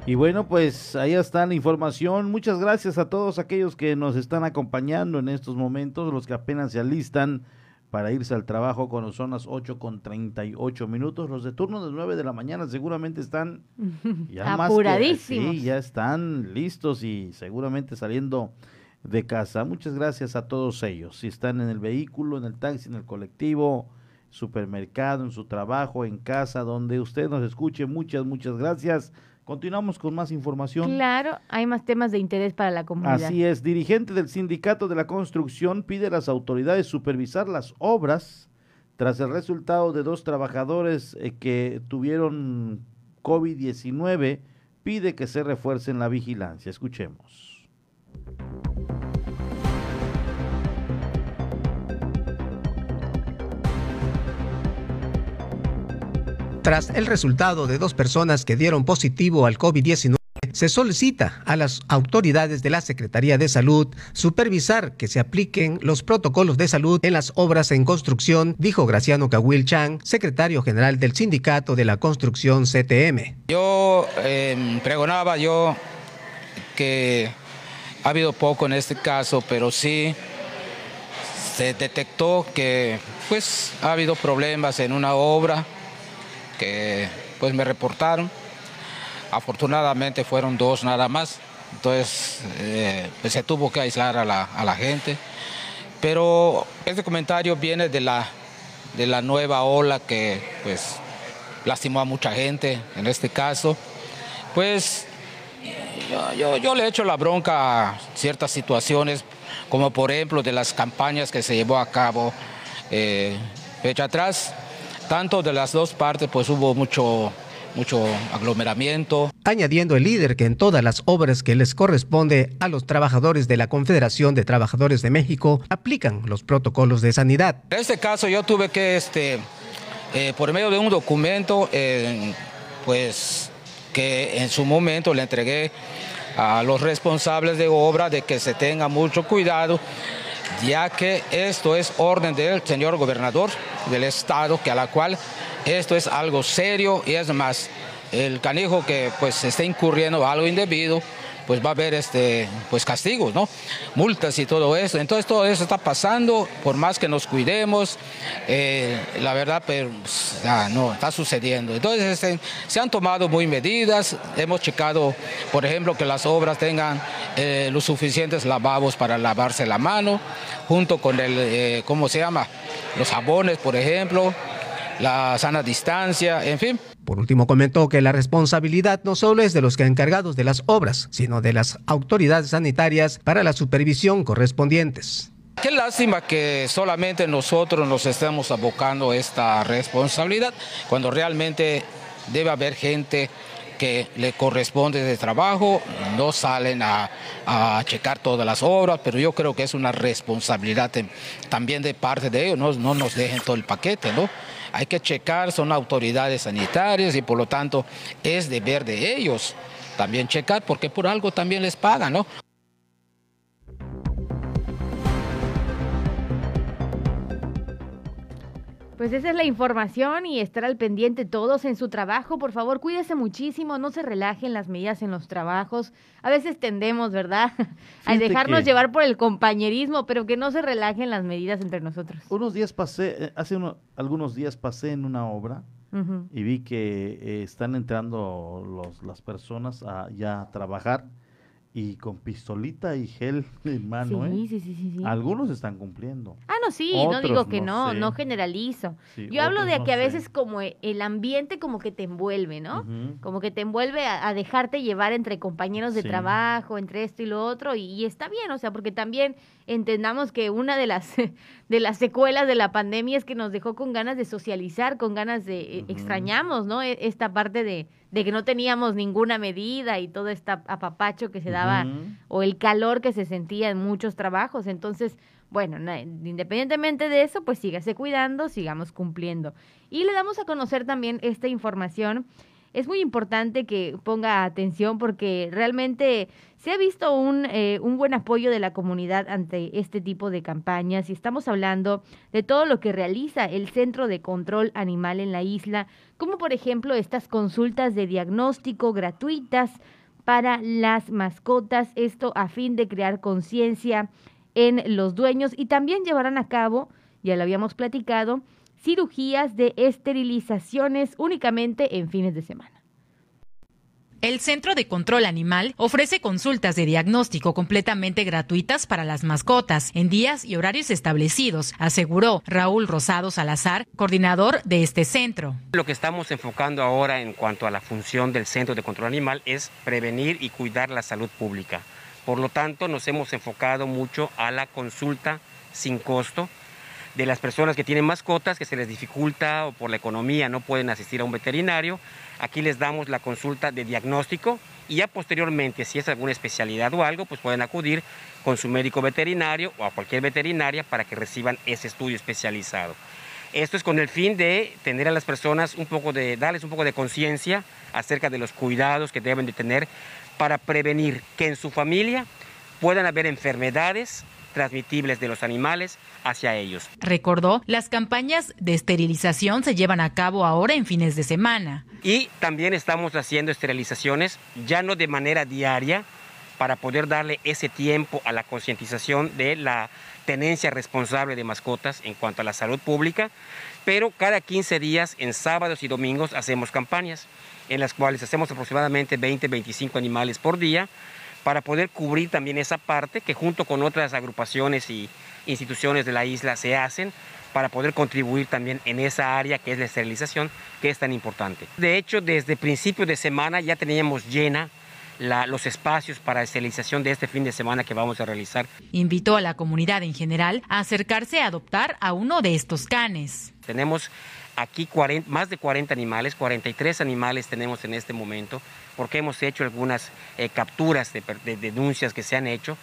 Y bueno, pues ahí está la información. Muchas gracias a todos aquellos que nos están acompañando en estos momentos, los que apenas se alistan para irse al trabajo con las zonas 8 con 38 minutos. Los de turno de 9 de la mañana seguramente están ya apuradísimos. sí, ya están listos y seguramente saliendo de casa. Muchas gracias a todos ellos. Si están en el vehículo, en el taxi, en el colectivo, supermercado, en su trabajo, en casa, donde usted nos escuche, muchas, muchas gracias. Continuamos con más información. Claro, hay más temas de interés para la comunidad. Así es, dirigente del Sindicato de la Construcción pide a las autoridades supervisar las obras tras el resultado de dos trabajadores eh, que tuvieron COVID-19, pide que se refuercen la vigilancia. Escuchemos. Tras el resultado de dos personas que dieron positivo al COVID-19, se solicita a las autoridades de la Secretaría de Salud supervisar que se apliquen los protocolos de salud en las obras en construcción, dijo Graciano Cahuil Chang, secretario general del Sindicato de la Construcción CTM. Yo em, pregonaba yo que ha habido poco en este caso, pero sí se detectó que pues ha habido problemas en una obra que pues me reportaron. Afortunadamente fueron dos nada más, entonces eh, se tuvo que aislar a la, a la, gente. Pero este comentario viene de la, de la nueva ola que pues lastimó a mucha gente en este caso. Pues yo, yo, yo le echo la bronca a ciertas situaciones, como por ejemplo de las campañas que se llevó a cabo eh, fecha atrás tanto de las dos partes pues hubo mucho mucho aglomeramiento. Añadiendo el líder que en todas las obras que les corresponde a los trabajadores de la Confederación de Trabajadores de México aplican los protocolos de sanidad. En este caso yo tuve que, este, eh, por medio de un documento, eh, pues que en su momento le entregué a los responsables de obra de que se tenga mucho cuidado ya que esto es orden del señor gobernador del estado, que a la cual esto es algo serio y es más, el canijo que pues esté incurriendo algo indebido, pues va a haber este, pues castigos, ¿no? Multas y todo eso. Entonces todo eso está pasando, por más que nos cuidemos, eh, la verdad, pero pues, no, está sucediendo. Entonces este, se han tomado muy medidas, hemos checado, por ejemplo, que las obras tengan eh, los suficientes lavabos para lavarse la mano, junto con el, eh, ¿cómo se llama? Los jabones, por ejemplo, la sana distancia, en fin. Por último, comentó que la responsabilidad no solo es de los encargados de las obras, sino de las autoridades sanitarias para la supervisión correspondientes. Qué lástima que solamente nosotros nos estemos abocando esta responsabilidad, cuando realmente debe haber gente que le corresponde de trabajo, no salen a, checar todas las obras, pero yo creo que es una responsabilidad también de parte de ellos, no, no nos dejen todo el paquete, ¿no? Hay que checar, son autoridades sanitarias y por lo tanto es deber de ellos también checar porque por algo también les pagan, ¿no? Pues esa es la información y estar al pendiente todos en su trabajo. Por favor, cuídese muchísimo, no se relajen las medidas en los trabajos. A veces tendemos, ¿verdad? a dejarnos llevar por el compañerismo, pero que no se relajen las medidas entre nosotros. Unos días pasé, eh, hace algunos días pasé en una obra y vi que eh, están entrando los, las personas a, ya a trabajar y con pistolita y gel en mano, sí, ¿eh? Sí, sí, sí, Algunos están cumpliendo. Ah, no, sí, no digo que no, no, generalizo. Yo hablo de que a veces como e, el ambiente como que te envuelve, ¿no? Como que te envuelve a, dejarte llevar entre compañeros de trabajo, entre esto y lo otro, y, está bien, o sea, porque también entendamos que una de las, de las secuelas de la pandemia es que nos dejó con ganas de socializar, con ganas de, eh, extrañamos, ¿no? E, esta parte de de que no teníamos ninguna medida y todo este apapacho que se daba o el calor que se sentía en muchos trabajos. Entonces, bueno, independientemente de eso, pues sígase cuidando, sigamos cumpliendo. Y le damos a conocer también esta información es muy importante que ponga atención porque realmente se ha visto un, eh, un buen apoyo de la comunidad ante este tipo de campañas. Y estamos hablando de todo lo que realiza el Centro de Control Animal en la isla, como por ejemplo estas consultas de diagnóstico gratuitas para las mascotas, esto a fin de crear conciencia en los dueños y también llevarán a cabo, ya lo habíamos platicado, cirugías de esterilizaciones únicamente en fines de semana. El Centro de Control Animal ofrece consultas de diagnóstico completamente gratuitas para las mascotas en días y horarios establecidos, aseguró Raúl Rosado Salazar, coordinador de este centro. Lo que estamos enfocando ahora en cuanto a la función del Centro de Control Animal es prevenir y cuidar la salud pública. Por lo tanto, nos hemos enfocado mucho a la consulta sin costo de las personas que tienen mascotas, que se les dificulta o por la economía no pueden asistir a un veterinario. Aquí les damos la consulta de diagnóstico y ya posteriormente, si es alguna especialidad o algo, pues pueden acudir con su médico veterinario o a cualquier veterinaria para que reciban ese estudio especializado. Esto es con el fin de tener a las personas un poco de, darles un poco de conciencia acerca de los cuidados que deben de tener para prevenir que en su familia puedan haber enfermedades transmitibles de los animales hacia ellos. Recordó, las campañas de esterilización se llevan a cabo ahora en fines de semana. Y también estamos haciendo esterilizaciones ya no de manera diaria para poder darle ese tiempo a la concientización de la tenencia responsable de mascotas en cuanto a la salud pública, pero cada 15 días en sábados y domingos hacemos campañas en las cuales hacemos aproximadamente 20-25 animales por día para poder cubrir también esa parte que junto con otras agrupaciones y instituciones de la isla se hacen para poder contribuir también en esa área que es la esterilización, que es tan importante. De hecho, desde principios de semana ya teníamos llena los espacios para esterilización de este fin de semana que vamos a realizar. Invitó a la comunidad en general a acercarse a adoptar a uno de estos canes. Tenemos aquí más de 40 animales, 43 animales tenemos en este momento porque hemos hecho algunas eh, capturas de, denuncias que se han hecho.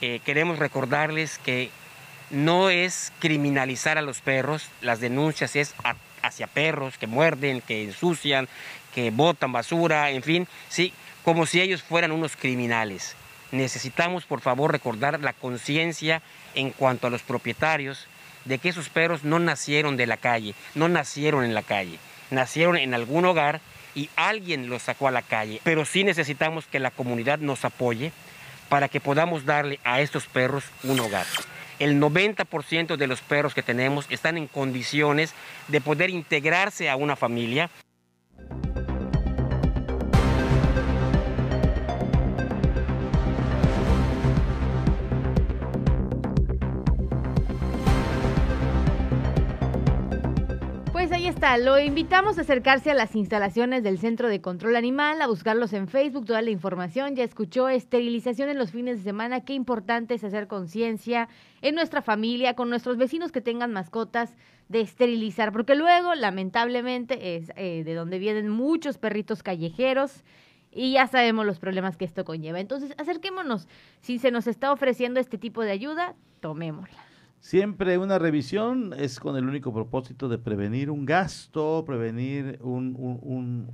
Eh, queremos recordarles que no es criminalizar a los perros, las denuncias es hacia perros que muerden, que ensucian, que botan basura, en fin, sí, como si ellos fueran unos criminales. Necesitamos, por favor, recordar la conciencia en cuanto a los propietarios de que esos perros no nacieron de la calle, no nacieron en la calle, nacieron en algún hogar y alguien los sacó a la calle. Pero sí necesitamos que la comunidad nos apoye para que podamos darle a estos perros un hogar. El 90% de los perros que tenemos están en condiciones de poder integrarse a una familia. Lo invitamos a acercarse a las instalaciones del Centro de Control Animal, a buscarlos en Facebook, toda la información. Ya escuchó esterilización en los fines de semana. Qué importante es hacer conciencia en nuestra familia, con nuestros vecinos que tengan mascotas, de esterilizar, porque luego, lamentablemente, es eh, de donde vienen muchos perritos callejeros y ya sabemos los problemas que esto conlleva. Entonces, acerquémonos. Si se nos está ofreciendo este tipo de ayuda, tomémosla. Siempre una revisión es con el único propósito de prevenir un gasto, prevenir un,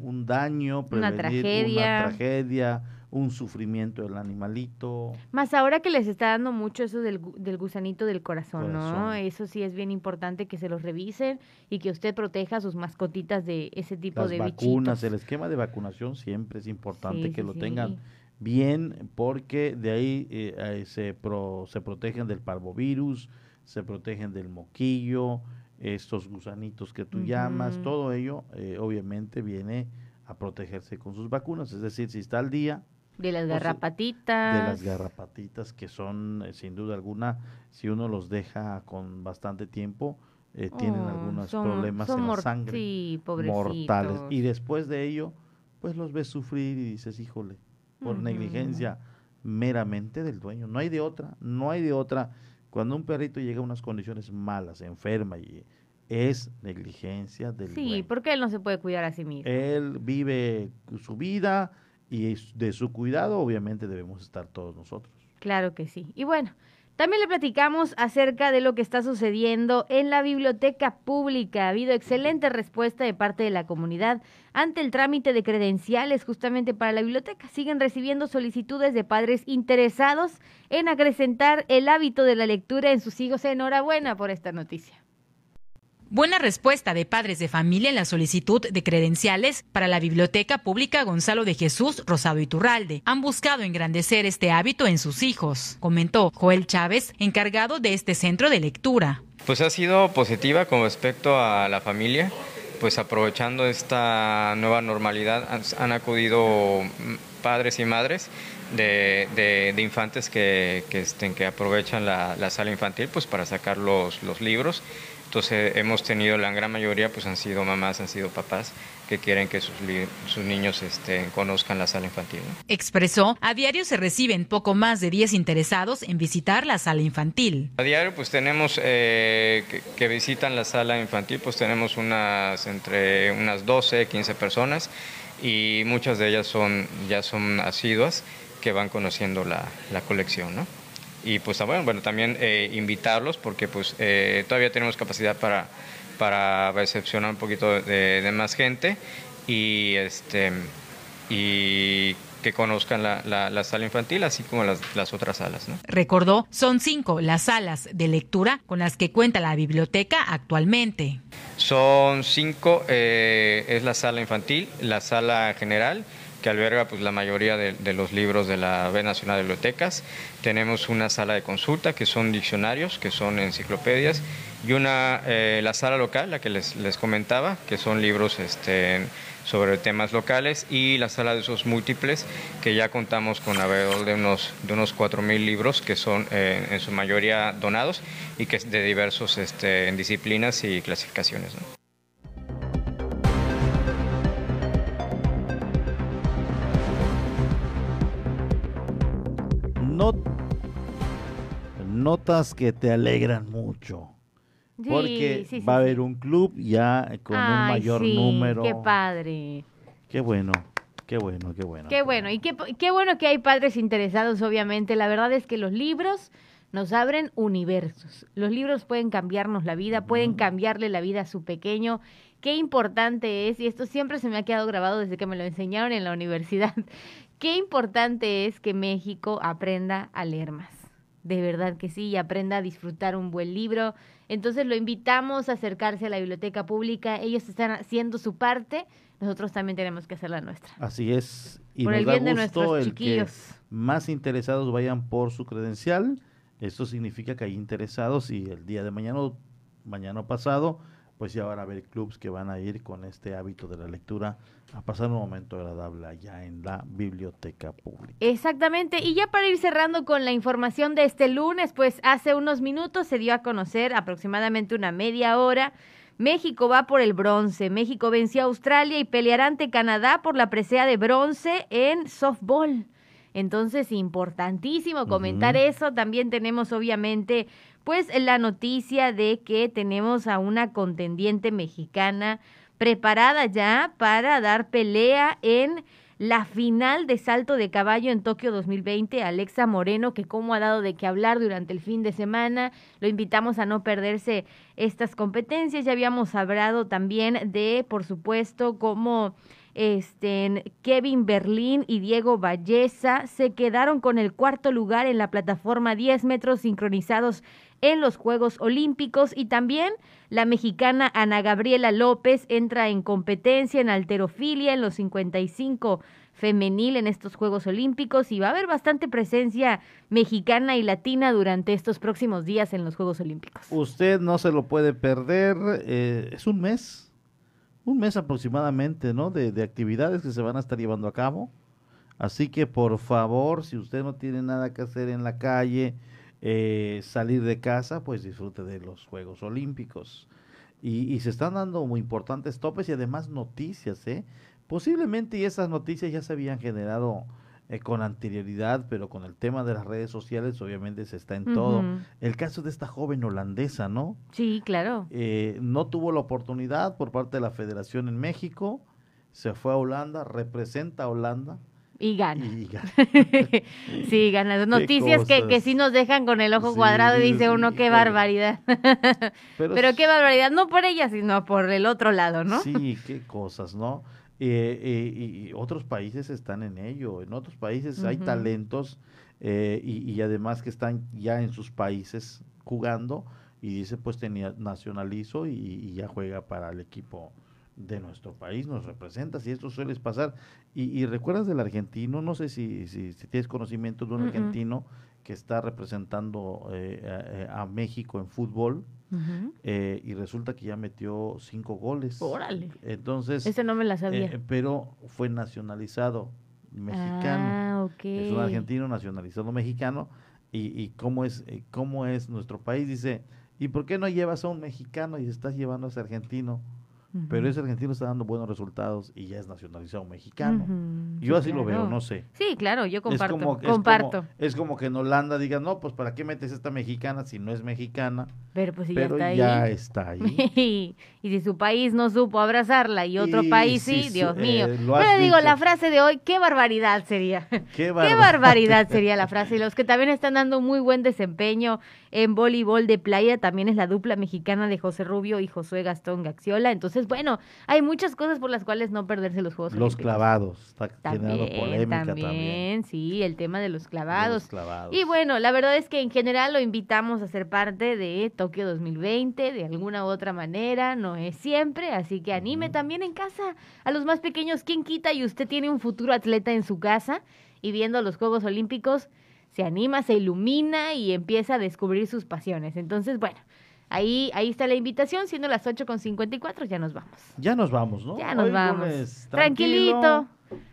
un, daño, prevenir una tragedia. una tragedia, un sufrimiento del animalito. Más ahora que les está dando mucho eso del, del gusanito del corazón, ¿no? Eso sí es bien importante que se los revisen y que usted proteja a sus mascotitas de ese tipo de vacunas, el esquema de vacunación siempre es importante que lo tengan bien porque de ahí eh, se, pro, se protegen del parvovirus, se protegen del moquillo, estos gusanitos que tú llamas, todo ello eh, obviamente viene a protegerse con sus vacunas, es decir, si está al día. De las garrapatitas. De las garrapatitas que son, eh, sin duda alguna, si uno los deja con bastante tiempo, eh, tienen oh, algunos problemas en la sangre mortales. Y después de ello, pues los ves sufrir y dices, híjole, por negligencia meramente del dueño. No hay de otra, no hay de otra. Cuando un perrito llega a unas condiciones malas, enferma y es negligencia del Sí, porque él no se puede cuidar a sí mismo. Él vive su vida y de su cuidado obviamente debemos estar todos nosotros. Claro que sí. Y bueno, también le platicamos acerca de lo que está sucediendo en la biblioteca pública. Ha habido excelente respuesta de parte de la comunidad ante el trámite de credenciales justamente para la biblioteca. Siguen recibiendo solicitudes de padres interesados en acrecentar el hábito de la lectura en sus hijos. Enhorabuena por esta noticia. Buena respuesta de padres de familia en la solicitud de credenciales para la Biblioteca Pública Gonzalo de Jesús Rosado Iturralde. Han buscado engrandecer este hábito en sus hijos, comentó Joel Chávez, encargado de este centro de lectura. Pues ha sido positiva con respecto a la familia. pues aprovechando esta nueva normalidad han, acudido padres y madres de, infantes que, que, estén, que aprovechan la, la, sala infantil pues para sacar los libros entonces hemos tenido, la gran mayoría pues han sido mamás, han sido papás que quieren que sus, sus niños este, conozcan la sala infantil. Expresó, a diario se reciben poco más de 10 interesados en visitar la sala infantil. A diario pues tenemos eh, que, visitan la sala infantil, pues tenemos unas entre unas 12, 15 personas y muchas de ellas son, ya son asiduas que van conociendo la, la colección. ¿no? Y pues bueno, bueno también eh, invitarlos porque pues eh, todavía tenemos capacidad para, para recepcionar un poquito de, más gente y este y que conozcan la, la, sala infantil, así como las, las otras salas. ¿no? Recordó, son cinco las salas de lectura con las que cuenta la biblioteca actualmente. Son cinco, eh, es la sala infantil, la sala general, que alberga pues, la mayoría de, los libros de la Red Nacional de Bibliotecas. Tenemos una sala de consulta que son diccionarios, que son enciclopedias, y una, eh, la sala local, la que les, les comentaba, que son libros este, sobre temas locales, y la sala de esos múltiples, que ya contamos con alrededor de unos, de unos 4.000 libros, que son eh, en su mayoría donados y que es de diversos este, disciplinas y clasificaciones. Notas que te alegran mucho. porque va a haber un club ya con un mayor número. Qué padre. Qué bueno. Qué bueno, qué bueno. Qué bueno. Y qué, qué bueno que hay padres interesados, obviamente. La verdad es que los libros nos abren universos. Los libros pueden cambiarnos la vida, pueden cambiarle la vida a su pequeño. Qué importante es, y esto siempre se me ha quedado grabado desde que me lo enseñaron en la universidad, qué importante es que México aprenda a leer más de verdad que sí, y aprenda a disfrutar un buen libro. Entonces lo invitamos a acercarse a la biblioteca pública. Ellos están haciendo su parte, nosotros también tenemos que hacer la nuestra. Así es. Y por el bien de nuestros chiquillos. más interesados vayan por su credencial. Esto significa que hay interesados y el día de mañana, mañana pasado, pues ya van a haber clubs que van a ir con este hábito de la lectura a pasar un momento agradable allá en la biblioteca pública. Exactamente, y ya para ir cerrando con la información de este lunes, pues hace unos minutos se dio a conocer aproximadamente una media hora. México va por el bronce. México venció a Australia y peleará ante Canadá por la presea de bronce en softball. Entonces, importantísimo comentar eso. También tenemos, obviamente, pues la noticia de que tenemos a una contendiente mexicana preparada ya para dar pelea en la final de salto de caballo en Tokio 2020, Alexa Moreno, que como ha dado de qué hablar durante el fin de semana, lo invitamos a no perderse estas competencias. Ya habíamos hablado también de, por supuesto, cómo este, Kevin Berlín y Diego Valleza se quedaron con el cuarto lugar en la plataforma 10 metros sincronizados en los Juegos Olímpicos y también la mexicana Ana Gabriela López entra en competencia en alterofilia en los 55 femenil en estos Juegos Olímpicos y va a haber bastante presencia mexicana y latina durante estos próximos días en los Juegos Olímpicos. Usted no se lo puede perder, eh, es un mes, un mes aproximadamente, ¿no? De, de actividades que se van a estar llevando a cabo. Así que por favor, si usted no tiene nada que hacer en la calle, eh, salir de casa, pues disfrute de los Juegos Olímpicos. Y, se están dando muy importantes topes y además noticias, ¿eh? Posiblemente y esas noticias ya se habían generado eh, con anterioridad, pero con el tema de las redes sociales obviamente se está en todo. El caso de esta joven holandesa, ¿no? Sí, claro. Eh, no tuvo la oportunidad por parte de la federación en México, se fue a Holanda, representa a Holanda, y gana. sí, gana. Noticias que, que sí nos dejan con el ojo cuadrado y dice uno, qué barbaridad. Pero, qué barbaridad, no por ella, sino por el otro lado, ¿no? Sí, qué cosas, ¿no? Eh, eh, y otros países están en ello. En otros países hay talentos eh, y, además que están ya en sus países jugando y dice, pues tenía, nacionalizo y, y ya juega para el equipo de nuestro país nos representa, si esto suele pasar. Y, recuerdas del argentino, no sé si, si, tienes conocimiento de un argentino que está representando eh, a, México en fútbol eh, y resulta que ya metió cinco goles. Órale. Entonces. Ese no me la sabía. Eh, pero fue nacionalizado mexicano. Ah, Es un argentino nacionalizado mexicano. Y, y cómo, es, cómo es nuestro país. Dice, ¿y por qué no llevas a un mexicano y estás llevando a ese argentino? Pero ese argentino está dando buenos resultados y ya es nacionalizado mexicano. Yo así lo veo, no sé. Sí, claro, yo comparto. Es como, comparto. Es como, que en Holanda digan, no, pues ¿para qué metes esta mexicana si no es mexicana? Pero pues ya está ya está ahí. y si su país no supo abrazarla y otro país sí, Dios mío. Eh, bueno, digo, la frase de hoy, qué barbaridad sería. Qué, barbaridad sería la frase. Y los que también están dando muy buen desempeño en voleibol de playa también es la dupla mexicana de José Rubio y Josué Gastón Gaxiola. Entonces, bueno, hay muchas cosas por las cuales no perderse los Juegos Los clavados, está también, polémica también, Sí, el tema de los clavados. los clavados. Y bueno, la verdad es que en general lo invitamos a ser parte de Tokio 2020 de alguna u otra manera, no es siempre, así que anime también en casa a los más pequeños. ¿Quién quita y usted tiene un futuro atleta en su casa y viendo los Juegos Olímpicos? se anima, se ilumina y empieza a descubrir sus pasiones. Entonces, bueno, ahí, ahí está la invitación, siendo las 8.54, ya nos vamos. Ya nos vamos, ¿no? Ya nos vamos. Tranquilito.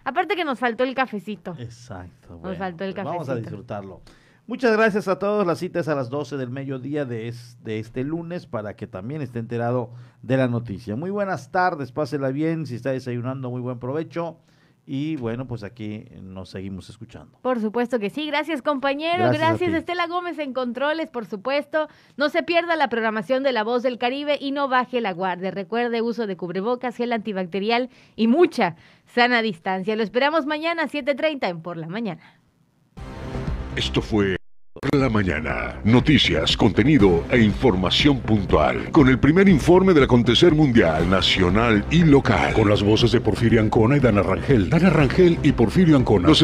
Aparte que nos faltó el cafecito. Exacto. nos faltó el cafecito. Pues vamos a disfrutarlo. Muchas gracias a todos. La cita es a las 12 del mediodía de, de este lunes para que también esté enterado de la noticia. Muy buenas tardes, pásela bien. Si está desayunando, muy buen provecho. Y bueno, pues aquí nos seguimos escuchando. Por supuesto que sí. Gracias, compañero. Gracias, Estela Gómez en controles, por supuesto. No se pierda la programación de La Voz del Caribe y no baje la guardia. Recuerde uso de cubrebocas, gel antibacterial y mucha sana distancia. Lo esperamos mañana a 7:30 en Por la Mañana. Esto fue la mañana. Noticias, contenido e información puntual. Con el primer informe del acontecer mundial, nacional y local. Con las voces de Porfirio Ancona y Dana Rangel. Dana Rangel y Porfirio Ancona.